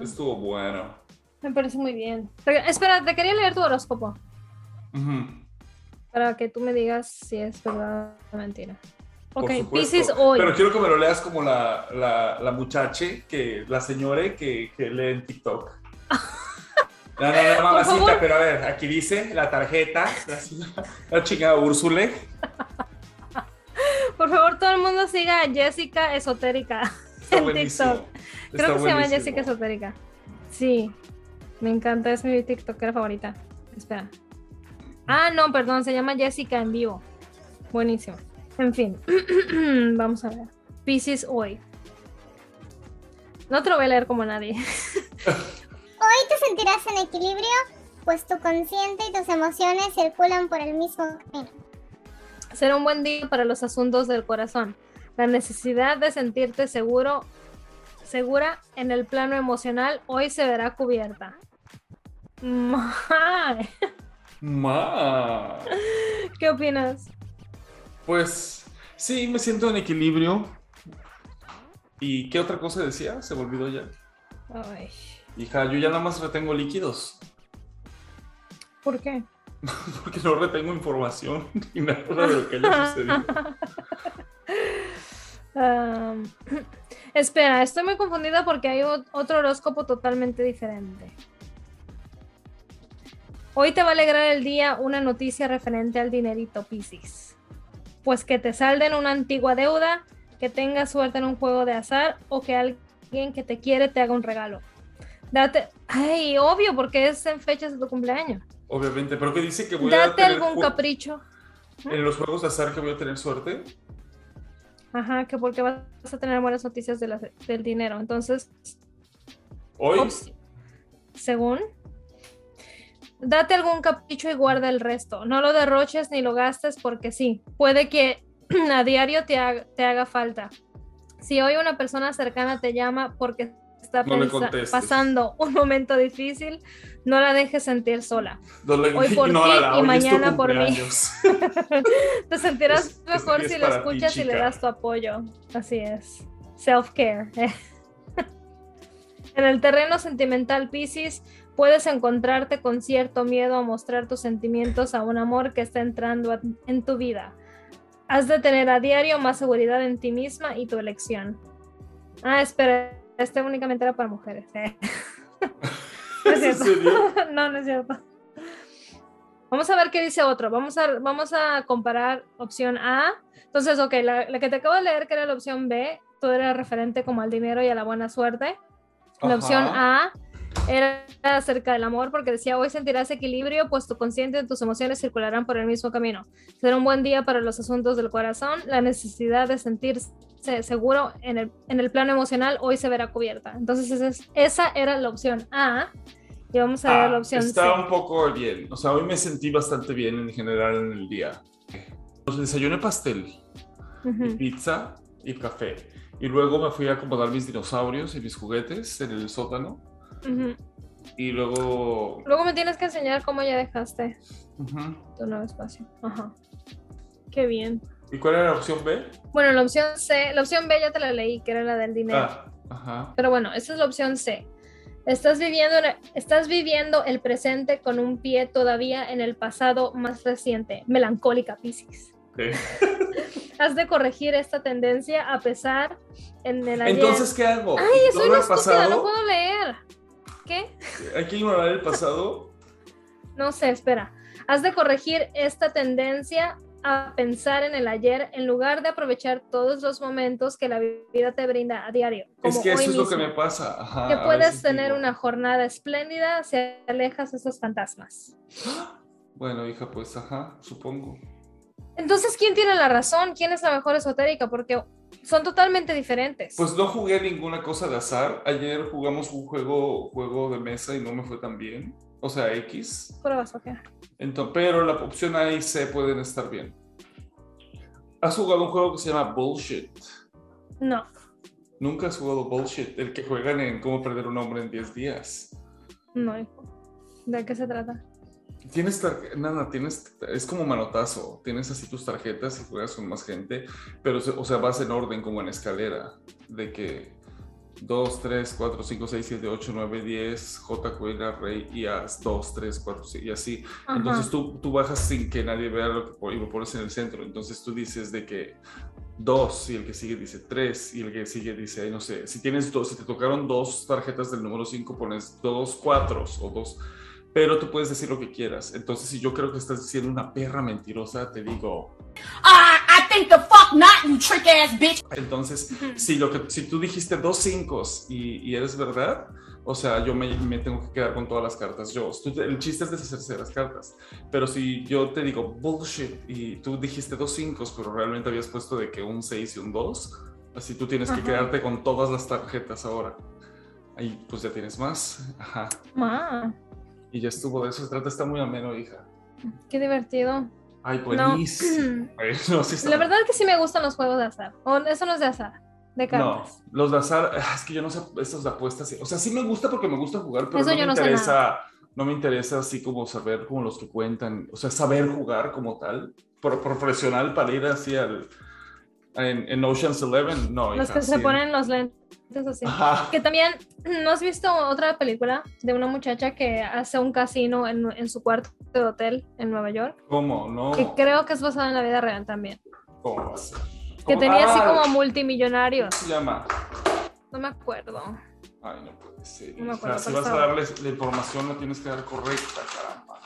Estuvo bueno. Me parece muy bien. Espera, te quería leer tu horóscopo para que tú me digas si es verdad o mentira. Ok. Pisces hoy. Pero quiero que me lo leas como la, la, la muchache, que, la señora que, que lee en TikTok. No, no, no, mamacita, pero a ver, aquí dice la tarjeta, la, la chingada Úrsule. Por favor, todo el mundo siga a Jessica Esotérica Está en buenísimo. TikTok. Está Creo que se llama. Jessica Esotérica. Sí, me encanta, es mi TikToker favorita. Espera. Ah, no, perdón, se llama Jessica en vivo. Buenísimo. En fin, vamos a ver. Pisces hoy. No te lo voy a leer como nadie. Hoy te sentirás en equilibrio, pues tu consciente y tus emociones circulan por el mismo camino. Será un buen día para los asuntos del corazón. La necesidad de sentirte seguro, segura en el plano emocional hoy se verá cubierta. Mae, Ma. ¿Qué opinas? Pues sí, me siento en equilibrio. ¿Y qué otra cosa decía? Se me olvidó ya. Ay, Hija, yo ya nada más retengo líquidos. ¿Por qué? Porque no retengo información ni nada de lo que haya sucedido. Espera, estoy muy confundida porque hay otro horóscopo totalmente diferente. Hoy te va a alegrar el día una noticia referente al dinerito Piscis. Pues que te salden una antigua deuda, que tengas suerte en un juego de azar o que alguien que te quiere te haga un regalo. Date, ay, obvio, porque es en fechas de tu cumpleaños. Obviamente, pero que dice que voy a Date tener algún capricho. en los juegos de azar que voy a tener suerte. Ajá, que porque vas a tener buenas noticias de la- del dinero. Entonces, Hoy, según, date algún capricho y guarda el resto. No lo derroches ni lo gastes porque sí, puede que a diario te haga, te haga falta. Si hoy una persona cercana te llama porque está No pasando un momento difícil, no la dejes sentir sola. no le- hoy por ti y mañana por mí. Te sentirás Es- mejor es si lo ti, escuchas y le das tu apoyo. Así es. Self-care. en el terreno sentimental, Pisces, puedes encontrarte con cierto miedo a mostrar tus sentimientos a un amor que está entrando en tu vida. Has de tener a diario más seguridad en ti misma y tu elección. Ah, espera, este únicamente era para mujeres. eh. No es no, no es cierto. Vamos a ver qué dice otro. Vamos a, vamos a comparar opción A. Entonces, ok, la, la que te acabo de leer, que era la opción B, todo era referente como al dinero y a la buena suerte. La Ajá. opción A era acerca del amor, porque decía, hoy sentirás equilibrio, pues tu consciente y tus emociones circularán por el mismo camino. Será un buen día para los asuntos del corazón. La necesidad de sentirse seguro en el, en el plano emocional hoy se verá cubierta. Entonces, esa, es- esa era la opción A. Y vamos a ver Ah, la opción está C. un poco bien. O sea, hoy me sentí bastante bien en general en el día. Pues desayuné pastel, y pizza y café. Y luego me fui a acomodar mis dinosaurios y mis juguetes en el sótano. Y luego... Luego me tienes que enseñar cómo ya dejaste Ujú. tu nuevo espacio. Ajá. Qué bien. ¿Y cuál era la opción B? Bueno, la opción C, la opción B ya te la leí, que era la del dinero. Ah, ajá. Pero bueno, esta es la opción C. Estás viviendo, estás viviendo el presente con un pie todavía en el pasado más reciente, melancólica Piscis. ok. Has de corregir esta tendencia a pesar en el ayer. Entonces, ¿qué hago? Ay, soy ¿Ignorar una pasado? no puedo leer. ¿Qué? ¿Hay que ignorar el pasado? No sé, espera. Has de corregir esta tendencia a pensar en el ayer en lugar de aprovechar todos los momentos que la vida te brinda a diario. Es que eso hoy es lo que me pasa. Ajá, que puedes tener digo, una jornada espléndida si alejas esos fantasmas. Bueno, hija, pues ajá, supongo. Entonces, ¿quién tiene la razón? ¿Quién es la mejor esotérica? Porque son totalmente diferentes. Pues no jugué ninguna cosa de azar. Ayer jugamos un juego, juego de mesa y no me fue tan bien. O sea, X. Pruebas, ok. Entonces, pero la opción A y C pueden estar bien. ¿Has jugado un juego que se llama Bullshit? No. Nunca has jugado Bullshit, el que juegan en Cómo perder un hombre en 10 días. No, hijo. ¿De qué se trata? Tienes, nada, tienes, es como manotazo, tienes así tus tarjetas y juegas con más gente, pero, o sea, vas en orden como en escalera, de que 2, 3, 4, 5, 6, 7, 8, 9, 10, J, cuelga, rey y as, 2, 3, 4, 6, y así. Ajá. Entonces tú, tú bajas sin que nadie vea lo que y lo pones en el centro, entonces tú dices de que 2 y el que sigue dice 3 y el que sigue dice, no sé, si tienes dos, si te tocaron dos tarjetas del número 5 pones dos cuatros o dos, pero tú puedes decir lo que quieras. Entonces si yo creo que estás diciendo una perra mentirosa, te digo, I think the fuck not, you trick ass bitch. entonces si, lo que, si tú dijiste dos 5 y, y eres verdad, o sea, yo me, me tengo que quedar con todas las cartas yo. Tú- El chiste es deshacerse de las cartas. Pero si yo te digo bullshit y tú dijiste dos 5, pero realmente habías puesto de que un 6 y un 2, así tú tienes que Ajá. quedarte con todas las tarjetas ahora. Ahí pues ya tienes más. Ajá. Ma, Y ya estuvo de eso se trata. Está muy ameno, hija. qué divertido. Ay, No. buenísimo. Ay, no, sí está La verdad es que sí me gustan los juegos de azar. O eso no es de azar, de No, cartas. los de azar, ah, es que yo no sé, de apuestas, o sea, sí me gusta porque me gusta jugar, pero Eso no yo me no interesa, no me interesa así como saber como los que cuentan, o sea, saber jugar como tal, pro- profesional para ir así al, en, en Ocean's Eleven, no. Los hija, que se sí. ponen los lentes así. Ajá. Que también, ¿no has visto otra película de una muchacha que hace un casino en, en su cuarto de hotel en Nueva York? ¿Cómo? No. Que creo que es basada en la vida real también. ¿Cómo va a ser? Que ¿Cómo? tenía así Ah, como multimillonarios. ¿Cómo se llama? No me acuerdo. Ay, no puede ser. No me si vas a darles la información, la tienes que dar correcta, caramba.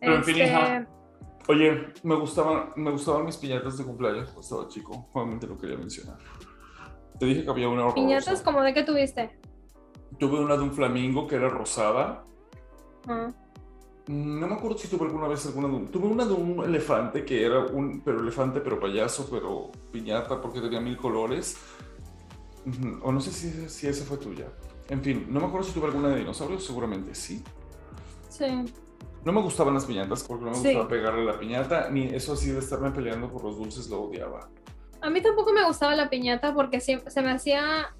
Pero en fin, Este, hija, Oye, me gustaban, me gustaban mis piñatas de cumpleaños cuando estaba chico. Solamente lo quería mencionar. Te dije que había una horrorosa. piñatas como de qué tuviste. Tuve una de un flamingo que era rosada. Ah. No me acuerdo si tuve alguna vez alguna de un... Tuve una de un elefante que era un... Pero elefante, pero payaso, pero piñata porque tenía mil colores. Ujú, O no sé si, si esa fue tuya. En fin, no me acuerdo si tuve alguna de dinosaurios. Seguramente sí. Sí. No me gustaban las piñatas porque no me Sí. gustaba pegarle la piñata. Ni eso así de estarme peleando por los dulces lo odiaba. A mí tampoco me gustaba la piñata porque siempre, se me hacía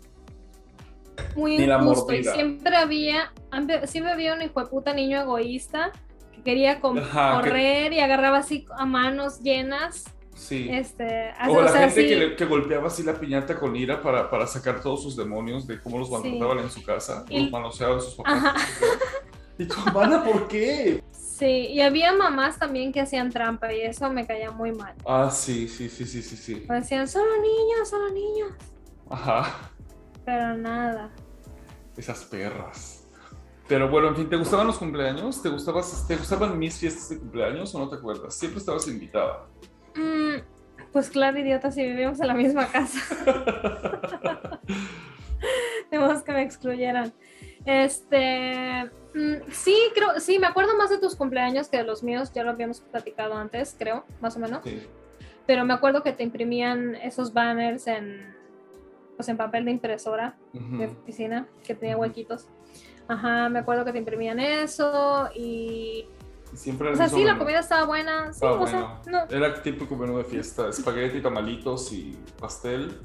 muy Ni la injusto y siempre había, siempre había un hijo de puta niño egoísta que quería Ajá, que- correr y agarraba así a manos llenas. Sí. Este, O la sea, gente sí, que, le- que golpeaba así la piñata con ira para, para sacar todos sus demonios de cómo los Sí. maltrataban en su casa, Y- los manoseaban sus papás. ¿Y tu hermana por qué? Sí, y había mamás también que hacían trampa y eso me caía muy mal. Ah, sí, sí, sí, sí, sí, sí. Decían, solo niños, solo niños. Ajá, Pero nada. esas perras. Pero bueno, en fin, ¿te gustaban los cumpleaños? ¿Te, gustabas, ¿Te gustaban mis fiestas de cumpleaños o no te acuerdas? Siempre estabas invitada. Mm, pues claro, idiota, si vivimos en la misma casa. Tenemos que me excluyeran. Este, mm, sí, creo, sí, me acuerdo más de tus cumpleaños que de los míos, ya lo habíamos platicado antes, creo, más o menos. Sí. Pero me acuerdo que te imprimían esos banners en, pues en papel de impresora de Ujú. oficina, que tenía huequitos. Ajá, me acuerdo que te imprimían eso y... Siempre O sea, sí, la comida estaba buena, sí, Ah, o bueno. sea, no, Era típico menú de fiesta, espagueti, tamalitos y pastel.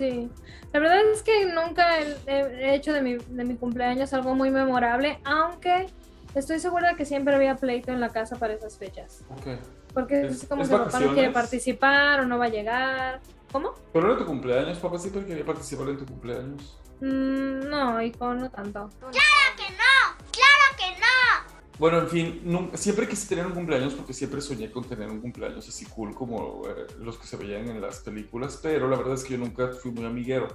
Sí, la verdad es que nunca he, he hecho de mi, de mi cumpleaños algo muy memorable, aunque estoy segura que siempre había pleito en la casa para esas fechas. Ok. Porque ¿Es- es, como es que papá no quiere participar o no va a llegar. ¿Cómo? Pero era tu cumpleaños, papá siempre quería participar en tu cumpleaños. Mm, no, hijo, no tanto. ¡Claro que no! ¡Claro que no! Bueno, en fin, nun- siempre quise tener un cumpleaños porque siempre soñé con tener un cumpleaños así cool como eh, los que se veían en las películas, pero la verdad es que yo nunca fui muy amiguero.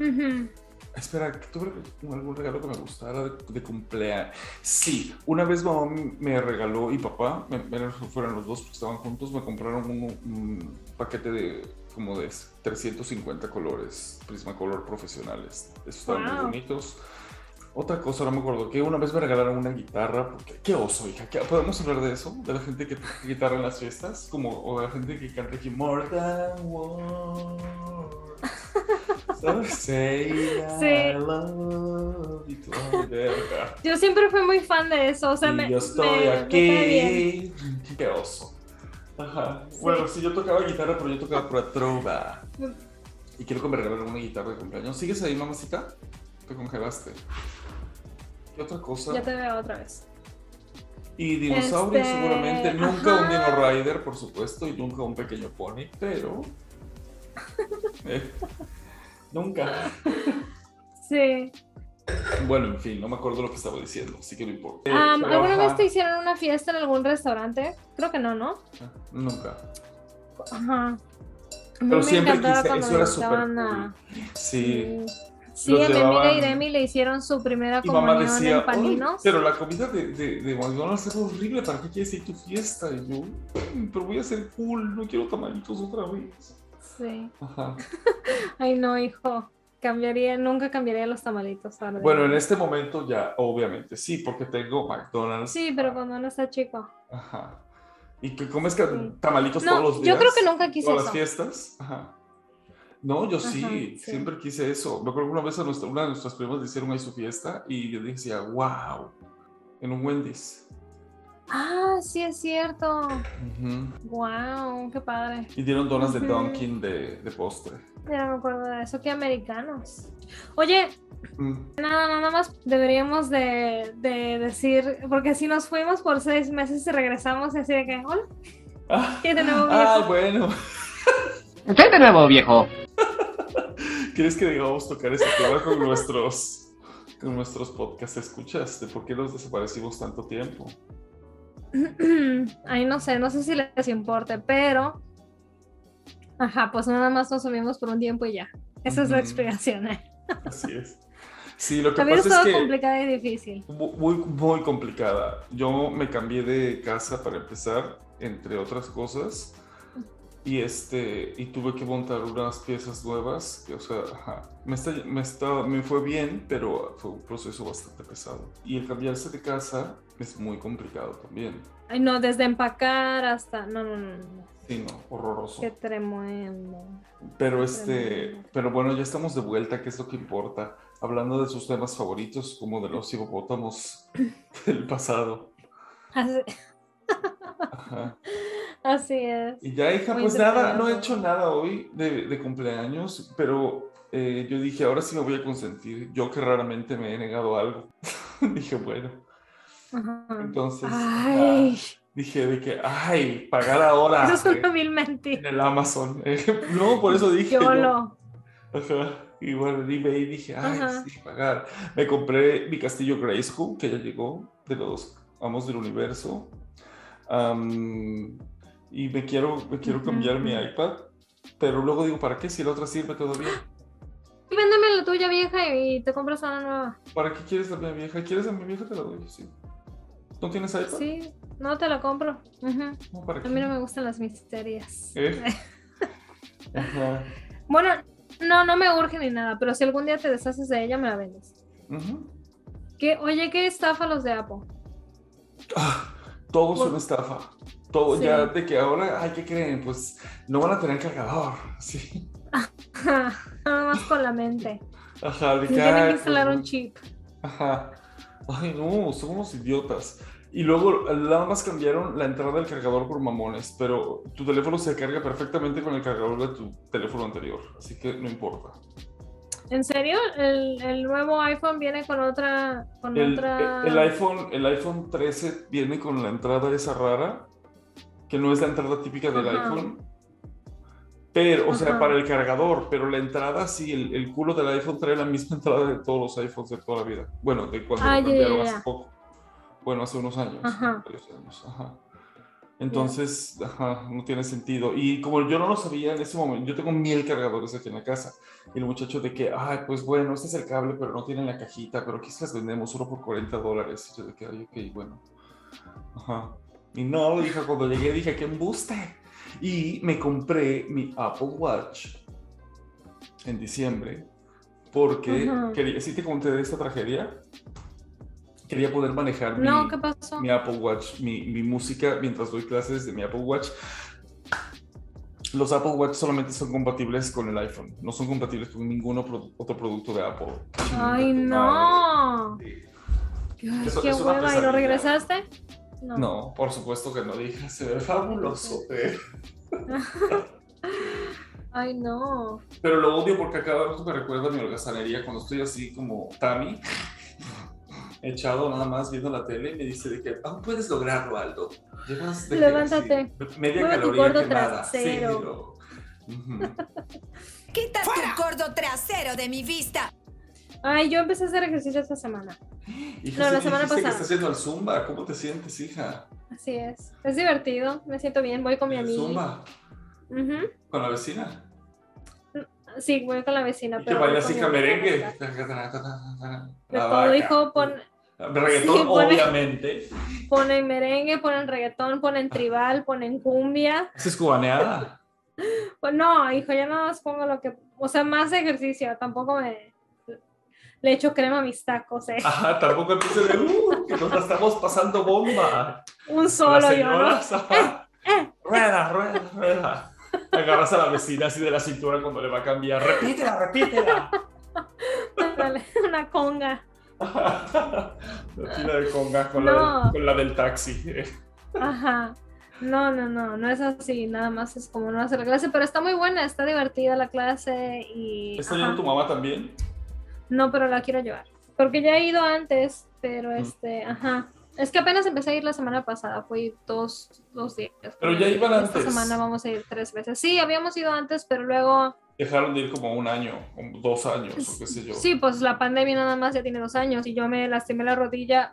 Ujú. Espera, ¿tuve algún regalo que me gustara de, de cumpleaños? Sí, una vez mamá me regaló y papá, me, me- fueron los dos porque estaban juntos, me compraron un, un paquete de como de 350 colores, Prismacolor profesionales. Esos estaban muy Wow. bonitos. Otra cosa, no me acuerdo, que una vez me regalaron una guitarra, porque qué oso, hija, ¿qué- ¿podemos hablar de eso? De la gente que toca guitarra en las fiestas, como, o de la gente que canta aquí, More Than Words. ¿Sabes? Say I Sí. love you. Yo siempre fui muy fan de eso, o sea, Y me, yo estoy me- me aquí. Qué oso. Ajá. Bueno, sí, yo tocaba guitarra, pero yo tocaba pura trova. Y quiero que me regalaran una guitarra de cumpleaños. ¿Sigues ahí, mamacita? Te congelaste. ¿Qué otra cosa? Ya te veo otra vez. Y dinosaurios Este, seguramente. Nunca un ajá. Dino Rider, por supuesto, y nunca un pequeño pony, pero... Eh, nunca. Sí. Bueno, en fin, no me acuerdo lo que estaba diciendo, así que no importa. Eh, pero ¿Alguna ajá, vez te hicieron una fiesta en algún restaurante? Creo que no, ¿no? Nunca. Ajá. Pero siempre quise, eso era súper cool. Sí. Sí, Los a mi amiga Iremi le hicieron su primera Y comunión decía, en paninos. "Ay, pero la comida de, de, de McDonald's es horrible, ¿para qué quieres ir a tu fiesta? Y yo, "Mm, pero voy a ser cool, no quiero tamalitos otra vez. Sí. Ajá. Ay, no, hijo. Cambiaría, nunca cambiaría los tamalitos. ahora. Bueno, en este momento ya, obviamente, sí, porque tengo McDonald's. Sí, pero cuando uno está chico. Ajá. ¿Y que comes ca- tamalitos No, todos los yo días? creo que nunca quise ¿Todas eso. las fiestas? Ajá. No, yo sí, Ajá, sí. siempre quise eso. Me acuerdo que una vez a nuestra, una de nuestras primas le hicieron ahí su fiesta y yo decía, wow, en un Wendy's. Ah, sí, es cierto. Ujú. Wow, qué padre. Y dieron donas de. Dunkin' de, de postre. Ya no me acuerdo de eso. Qué americanos. Oye, Mm. nada, nada más deberíamos de, de decir, porque si nos fuimos por seis meses y regresamos y así de que, hola, ¿qué de nuevo Ah, bueno. ¿Qué de nuevo, viejo? ¿Quieres que digamos tocar ese tema con nuestros, con nuestros podcast escuchas? ¿De por qué nos desaparecimos tanto tiempo? Ay, no sé, no sé si les importe, pero. Ajá, pues nada más nos subimos por un tiempo y ya. Esa es la explicación. ¿eh? Así es. Sí, lo que También pasa es que... complicada y difícil. Mu- Muy, muy complicada. Yo me cambié de casa para empezar, entre otras cosas, y este y tuve que montar unas piezas nuevas. Que, o sea, ajá, me, está, me, está- me fue bien, pero fue un proceso bastante pesado. Y el cambiarse de casa es muy complicado también. Ay, no, desde empacar hasta. No, no, no, no. Sí, no, horroroso. Qué tremendo. Pero este, pero bueno, ya estamos de vuelta, que es lo que importa. Hablando de sus temas favoritos, como de los hipopótamos del pasado. Ajá. Así es. Y ya, hija, Muy pues nada, no he hecho nada hoy de, de cumpleaños, pero eh, yo dije, ahora sí me voy a consentir. Yo que raramente me he negado algo. dije, bueno, Ajá. entonces Ay, ah, dije de que, ay, pagar ahora eso es eh, una vil mentira. en el Amazon. no, por eso dije. Yo lo. Ajá. Y bueno, en eBay dije, ay, Ajá. sí, pagar. Me compré mi castillo Grayskull, que ya llegó, de los Amos del Universo. Am, y me quiero, me quiero cambiar mi iPad, pero luego digo, ¿para qué si la otra sirve todavía? Véndeme la tuya vieja y te compras una nueva. ¿Para qué quieres la mía vieja? ¿Quieres a mi vieja? Te la doy, sí. ¿No tienes iPad? Sí, no te la compro. No, ¿para A mí no me gustan las misterias. ¿Eh? Ajá. Bueno, no, no me urge ni nada, pero si algún día te deshaces de ella, me la vendes. ¿Qué? Oye, ¿qué estafa los de Apple? Todo es una estafa. Todo Sí. ya de que ahora, ay, ¿qué creen? Pues no van a tener cargador, sí. Nada más con la mente. Ajá, de que, Tienen que instalar pues, un chip. Ajá. Ay, no, son unos idiotas. Y luego nada más cambiaron la entrada del cargador por mamones, pero tu teléfono se carga perfectamente con el cargador de tu teléfono anterior, así que no importa. ¿En serio? ¿El, el nuevo iPhone viene con otra... Con El, otra... el iPhone, el iPhone 13 viene con la entrada esa rara, que no es la entrada típica del Ajá. iPhone. Pero, o sea, Ajá. para el cargador, pero la entrada sí, el, el culo del iPhone trae la misma entrada de todos los iPhones de toda la vida. Bueno, de cuando Ah, lo hace poco. Bueno, hace unos años. Ajá. varios años, ajá. Entonces, ajá, no tiene sentido. Y como yo no lo sabía en ese momento, yo tengo mil cargadores aquí en la casa. Y el muchacho de que, ay, pues bueno, este es el cable, pero no tiene la cajita, pero aquí se las vendemos solo por 40 dólares. Y yo de que, ay, ok, bueno. Ajá. Y no, dijo, cuando llegué dije, qué embuste. Y me compré mi Apple Watch en diciembre porque Ujú. quería, ¿sí te conté de esta tragedia? Quería poder manejar mi, No, ¿qué pasó? mi Apple Watch, mi, mi música mientras doy clases de mi Apple Watch. Los Apple Watch solamente son compatibles con el iPhone, no son compatibles con ningún otro producto de Apple. Ay, no. Eso- Qué es una hueva. ¿Y lo regresaste? No, por supuesto que no dije, se ve fabuloso. eh. Ay, no. Pero lo odio porque a cada rato me recuerda a mi holgazanería cuando estoy así como Tami, echado nada más viendo la tele, me dice de que aún puedes lograrlo, Aldo. Llevas de que Levántate. así, media Mueve tu caloría gordo quemada. trasero. Quita tu gordo trasero de mi vista. Ay, yo empecé a hacer ejercicio esta semana. Hija, No, la semana dijiste que pasada. estás haciendo el Zumba. ¿Cómo te sientes, hija? Así es. Es divertido. Me siento bien. Voy con mi ¿El amiga. Zumba? ¿Con la vecina? Sí, voy con la vecina. ¿Y que pero voy bailas con hija mi merengue? De todo, hijo, pon, Reggaetón, Sí, obviamente. ponen merengue, ponen reggaetón, ponen tribal, ponen cumbia. ¿Esa es cubaneada? Pues no, hijo, ya nada más pongo lo que, o sea, más ejercicio, tampoco me le echo crema a mis tacos, eh. Ajá, tampoco empieza de, uh, que nos la estamos pasando bomba. Un solo yo, ¿no? señoras, ajá. Rueda, rueda, rueda. Agarras a la vecina así de la cintura cuando le va a cambiar. Repítela, repítela. Dale, Una conga. La fila de conga con, No. la, del- con la del taxi. Ajá. No, no, no, no es así, nada más es como no hacer la clase, pero está muy buena, está divertida la clase y... ¿Está yendo tu mamá también? No, pero la quiero llevar. Porque ya he ido antes, pero este, ajá. Es que apenas empecé a ir la semana pasada, fui dos, dos días. Pero ya iban Esta antes. semana vamos a ir tres veces. Sí, habíamos ido antes, pero luego, Dejaron de ir como un año, como dos años, o qué sé yo. sí, pues la pandemia nada más ya tiene dos años y yo me lastimé la rodilla.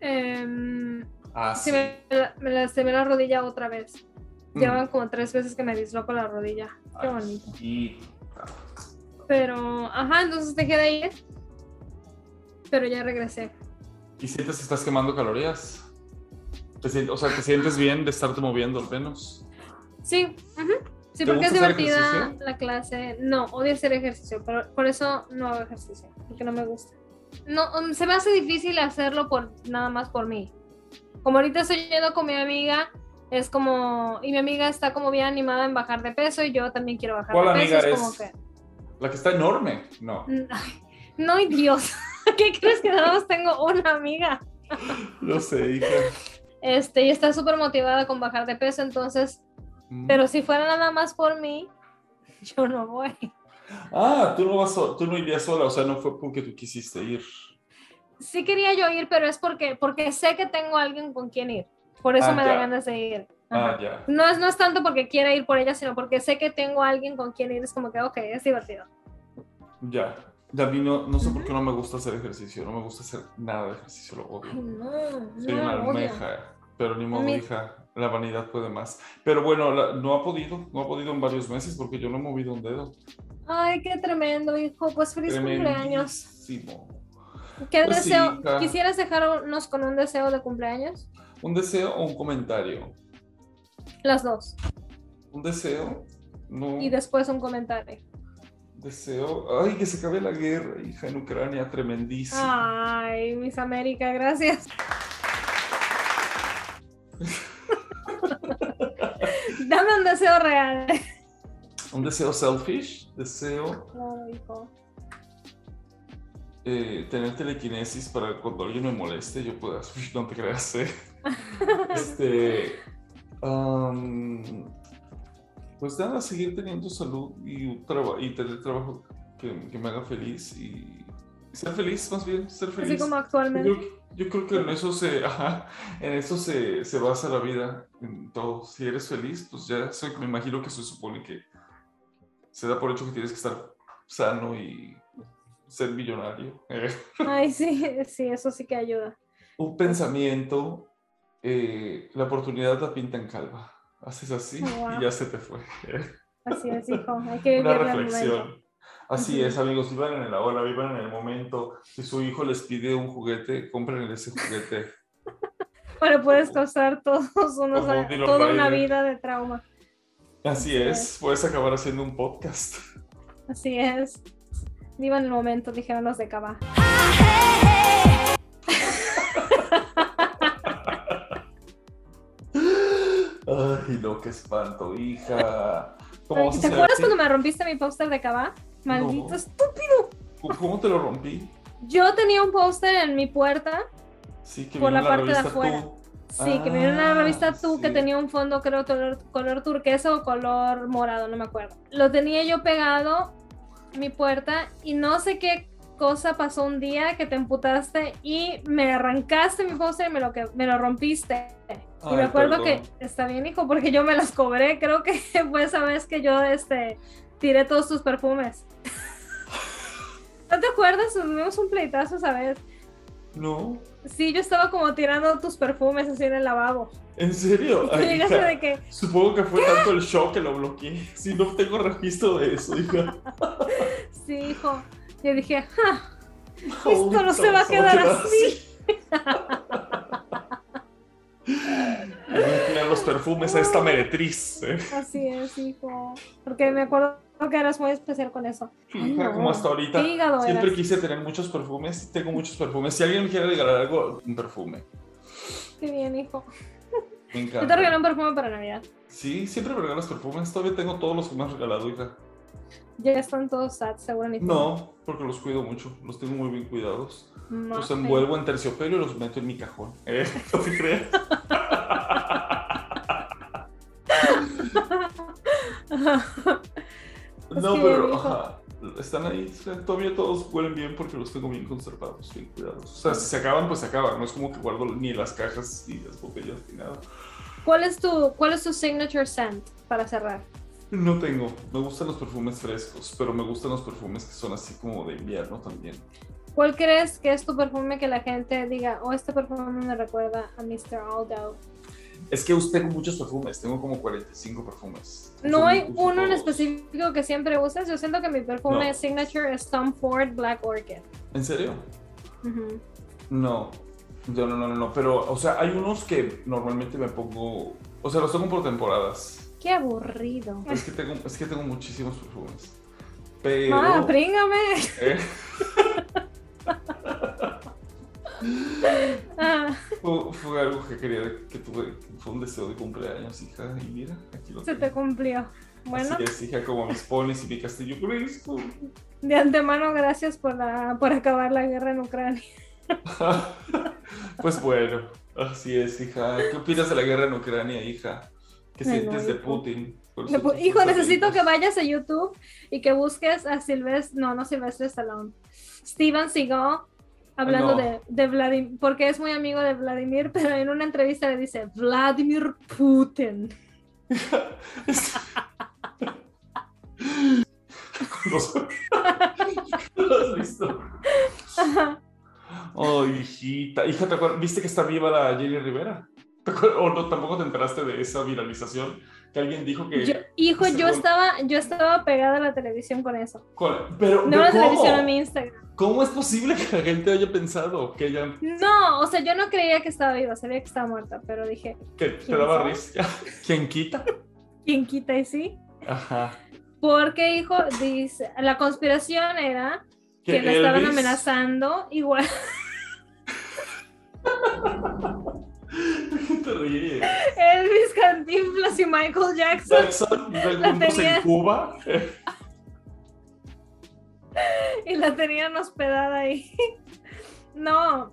em, Ah, sí, sí. me, la- me lastimé la rodilla otra vez. Mm. Llevan como tres veces que me disloco la rodilla. Qué bonito. Y Pero, ajá, entonces dejé de ir. Pero ya regresé. ¿Y sientes que estás quemando calorías? ¿Te o sea, ¿te sientes bien de estarte moviendo al menos? Sí, ujú. sí, ¿Te porque es divertida la clase. No, odio hacer ejercicio, pero por eso no hago ejercicio, porque no me gusta. No, um, se me hace difícil hacerlo por nada más por mí. Como ahorita estoy yendo con mi amiga, es como, y mi amiga está como bien animada en bajar de peso y yo también quiero bajar ¿Cuál de peso. amiga es como que, La que está enorme. No, ay, no, y Dios, ¿qué crees que nada más tengo una amiga? lo sé, hija. Este, y está súper motivada con bajar de peso, entonces, Mm. pero si fuera nada más por mí, yo no voy. Ah, tú no, vas tú no irías sola, o sea, no fue porque tú quisiste ir. Sí quería yo ir, pero es porque, porque sé que tengo alguien con quien ir. Por eso Ah, me da ganas de ir. Ah, ya. No es, no es tanto porque quiera ir por ella, sino porque sé que tengo alguien con quien ir. Es como que, ok, es divertido. Ya. Y A mí no, no sé por qué no me gusta hacer ejercicio, no me gusta hacer nada de ejercicio, lo odio. No, Soy no, una odio. almeja, pero ni modo, Mi- hija, la vanidad puede más. Pero bueno, la- no ha podido, no ha podido en varios meses porque yo no he movido un dedo. Ay, qué tremendo, hijo. Pues feliz cumpleaños. ¿Qué Pues sí, deseo? hija. ¿Quisieras dejarnos con un deseo de cumpleaños? ¿Un deseo o un comentario? Las dos. ¿Un deseo? No. Y después un comentario. Deseo. Ay, que se acabe la guerra, hija, en Ucrania, tremendísimo. Ay, Miss América, gracias. Dame un deseo real. Un deseo selfish, deseo Claro, hijo. eh, tener telequinesis para cuando alguien me moleste, yo pueda. No te creas, eh. Este. Am, pues nada, seguir teniendo salud y, un y tener trabajo que, que me haga feliz y ser feliz, más bien, ser feliz. Así como Yo actualmente. que- yo creo que en eso se, ajá, en eso se, se basa la vida, en todo. Si eres feliz, pues ya me imagino que se supone que se da por hecho que tienes que estar sano y ser millonario. Ay, sí, sí, eso sí que ayuda. un pensamiento eh, la oportunidad la pinta en calva. Haces así Wow. y ya se te fue. Así es, hijo. Hay que Una vivir el reflexión. momento. Así es, amigos, vivan en el ahora, vivan en el momento. Si su hijo les pide un juguete, cómprenle ese juguete. Pero puedes causar todos unos, un toda una vida de trauma. Así es, puedes acabar haciendo un podcast. Así es. Viva en el momento, dijeron los de Cava. Ay, no, qué espanto, hija. ¿Cómo vas a ¿Te acuerdas cuando me rompiste mi póster de Cava? Maldito No. estúpido. ¿Cómo- ¿Cómo te lo rompí? Yo tenía un póster en mi puerta Sí, que por la en parte de afuera. Tú. Sí, que me una Ah, revista tú que tenía un fondo, creo, color, color turquesa o color morado, no me acuerdo. Lo tenía yo pegado mi puerta y no sé qué cosa pasó un día que te emputaste y me arrancaste mi póster y me lo, que, me lo rompiste. y me acuerdo perdón. que está bien, hijo, porque yo me las cobré. Creo que fue esa vez que yo este, tiré todos tus perfumes. ¿No te acuerdas? Tuvimos un pleitazo esa vez. No, Sí, yo estaba como tirando tus perfumes así en el lavabo. ¿en serio? Y tú Ay, llegaste hija, de que, Supongo que fue tanto el shock que lo bloqueé. Si no tengo registro de eso, hija. sí, hijo. Yo dije, "Ja, esto no se va a quedar así. Tirar los perfumes a esta meretriz. ¿eh? Así es, hijo. Porque me acuerdo que eras muy especial con eso. Ay, no. como hasta ahorita. Siempre eras. quise tener muchos perfumes. Tengo muchos perfumes. Si alguien me quiere regalar algo, un perfume. Qué bien, hijo. Me Yo te encanta. regalé un perfume para Navidad. Sí, siempre me regalas perfumes. Todavía tengo todos los que me has regalado, hija. Ya están todos sad, seguramente. No, porque los cuido mucho. Los tengo muy bien cuidados. Los envuelvo en terciopelo y los meto en mi cajón. ¿Eh? ¿No te creas? No, pero están ahí. todavía todos huelen bien porque los tengo bien conservados, bien cuidados. O sea, si se acaban, pues se acaban. No es como que guardo ni las cajas ni las botellas ni nada. ¿Cuál es tu, cuál es tu signature scent para cerrar? No tengo. Me gustan los perfumes frescos, pero me gustan los perfumes que son así como de invierno también. ¿Cuál crees que es tu perfume que la gente diga, oh, este perfume me recuerda a Mr. Aldo? Es que tengo muchos perfumes, tengo como 45 perfumes. No hay uno en todos. específico que siempre uses. Yo siento que mi perfume No. signature es Tom Ford Black Orchid. ¿En serio? No. No, no, no, no, no. Pero, o sea, hay unos que normalmente me pongo. O sea, los tengo por temporadas. Qué aburrido. Es que tengo, es que tengo muchísimos perfumes. Pero. Ah, príngame. ¿eh? Ah, Fue, fue algo que quería, que tuve, fue un deseo de cumpleaños, hija, y mira, aquí lo se tengo. te cumplió. Bueno, Así es, hija, como mis ponis y mi castillo Grayskull. de antemano, gracias por, la, por acabar la guerra en Ucrania. Pues bueno, así es, hija. ¿Qué opinas de la guerra en Ucrania, hija? ¿Qué sientes de. Putin? ¿Cuáles Le son pu- tus Hijo, necesito que vayas a YouTube y que busques a Silvestre, no, no Silvestre Stallone, Steven Seagal hablando No. de, de Vladimir, porque es muy amigo de Vladimir, pero en una entrevista le dice Vladimir Putin. ¿Lo has visto? Ay, hijita. Hija, ¿te acuerdas? ¿Viste que está viva la Jenny Rivera? ¿Te acuerdas? ¿O no, tampoco te enteraste de esa viralización? Que alguien dijo que... Yo- hijo, yo estaba, yo estaba pegada a la televisión con eso. Pero, No a la televisión a mi Instagram. ¿Cómo es posible que la gente haya pensado que ella No, o sea, yo no creía que estaba viva, sabía que estaba muerta, pero dije, que te ¿Quién daba risa? ¿Quién quita? ¿quién quita y sí? Ajá. Porque, hijo, dice, la conspiración era Que que la estaban amenazando igual. Elvis Cantinflas y Michael Jackson Jackson tenía- en Cuba. y la tenían hospedada ahí. No,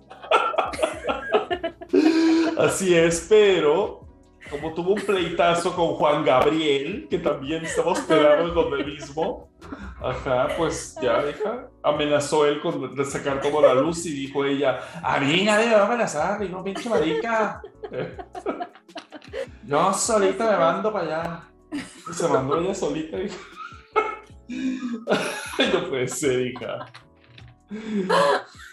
Así es, pero como tuvo un pleitazo con Juan Gabriel, que también estaba hospedado en donde mismo, ajá, pues ya, hija, amenazó él con sacar todo la luz y dijo ella, a mí nadie me va a amenazar, y no pinche marica. Yo solita me mando para allá. Y se mandó ella solita, hija. Ay, no puede ser, hija.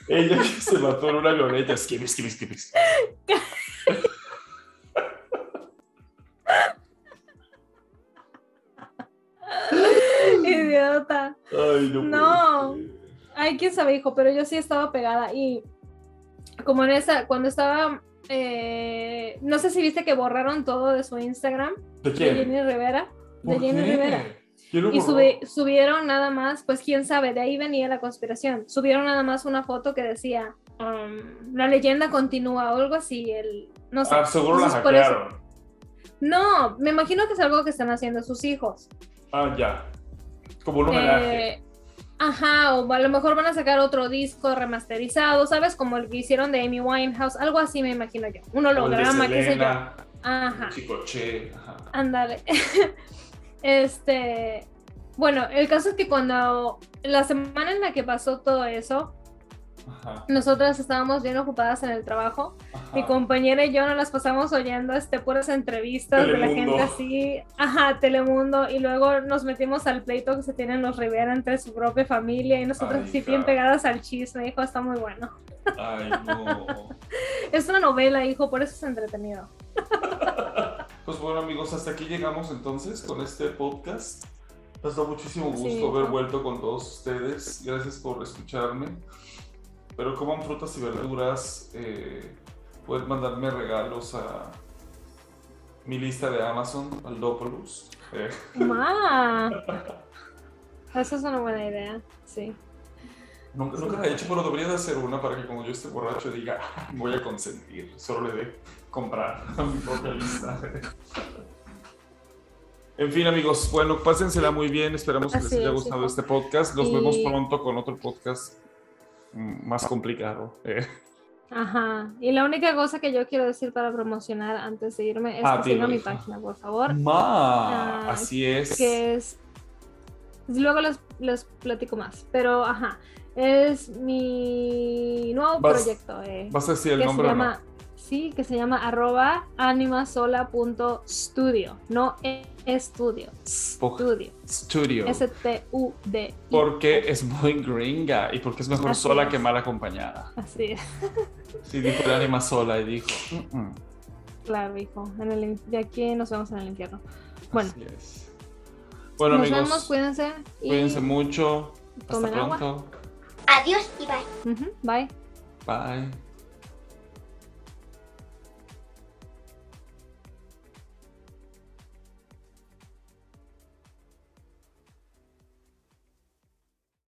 Ella que se mató en una avioneta. Skip, skip, skip, Ay, no. No. Ay, quién sabe, hijo, pero yo sí estaba pegada y como en esa, cuando estaba, eh, no sé si viste que borraron todo de su Instagram. ¿De quién? Jenny Rivera. De ¿Por Jenny qué? Rivera. ¿Quién lo Y subi- subieron nada más, pues quién sabe, de ahí venía la conspiración. Subieron nada más una foto que decía, um, la leyenda continúa o algo así, el, no sé. Ah, seguro la hackearon. No, me imagino que es algo que están haciendo sus hijos. Ah, ya. Como un homenaje. Eh, ajá, o a lo mejor van a sacar otro disco remasterizado, ¿sabes? Como el que hicieron de Amy Winehouse, algo así me imagino yo. Un holograma, qué sé yo. Ajá. Chicoche. Ándale. este. Bueno, el caso es que cuando. La semana en la que pasó todo eso, Ajá. nosotras estábamos bien ocupadas en el trabajo. Mi compañera y yo nos las pasamos oyendo este, puras entrevistas de la Telemundo. gente así. Ajá, Telemundo. Y luego nos metimos al pleito que se tienen los Rivera entre su propia familia. Y nosotras así bien pegadas al chisme. Hijo, está muy bueno. Ay, no. Es una novela, hijo, por eso es entretenido. Pues bueno, amigos, hasta aquí llegamos entonces con este podcast. Nos da muchísimo gusto Sí. haber vuelto con todos ustedes. Gracias por escucharme. Pero coman frutas y verduras. eh, pueden mandarme regalos a mi lista de Amazon, al Dopolus. Eh, Ma. Esa es una buena idea, sí. nunca, nunca la he hecho, pero debería de hacer una para que cuando yo esté borracho diga, "Ah, voy a consentir. Solo le dé comprar a mi propia lista. En fin, amigos, bueno, pásensela muy bien. Esperamos que les haya gustado este podcast. Nos Y- vemos pronto con otro podcast más complicado. eh. Ajá. Y la única cosa que yo quiero decir para promocionar antes de irme es Ah, que sigan mi página, por favor. Ma, Ah, así es. Que es. Luego les, les platico más. Pero, ajá. Es mi nuevo Vas- proyecto. eh, ¿Vas a decir el nombre se no? llama, Sí, que se llama arroba animasola.studio. No e- estudio. Studio. Studio. S-T-U-D. Porque es muy gringa y porque es mejor Así sola es. que mal acompañada. Así es. Sí, dijo el ánima sola y dijo. "Mm, mm". Claro, hijo. En el, de aquí nos vemos en el infierno. Bueno, Así es. Bueno, nos amigos, vemos, cuídense. y cuídense mucho. Hasta agua. pronto. Adiós y bye. Bye. Bye.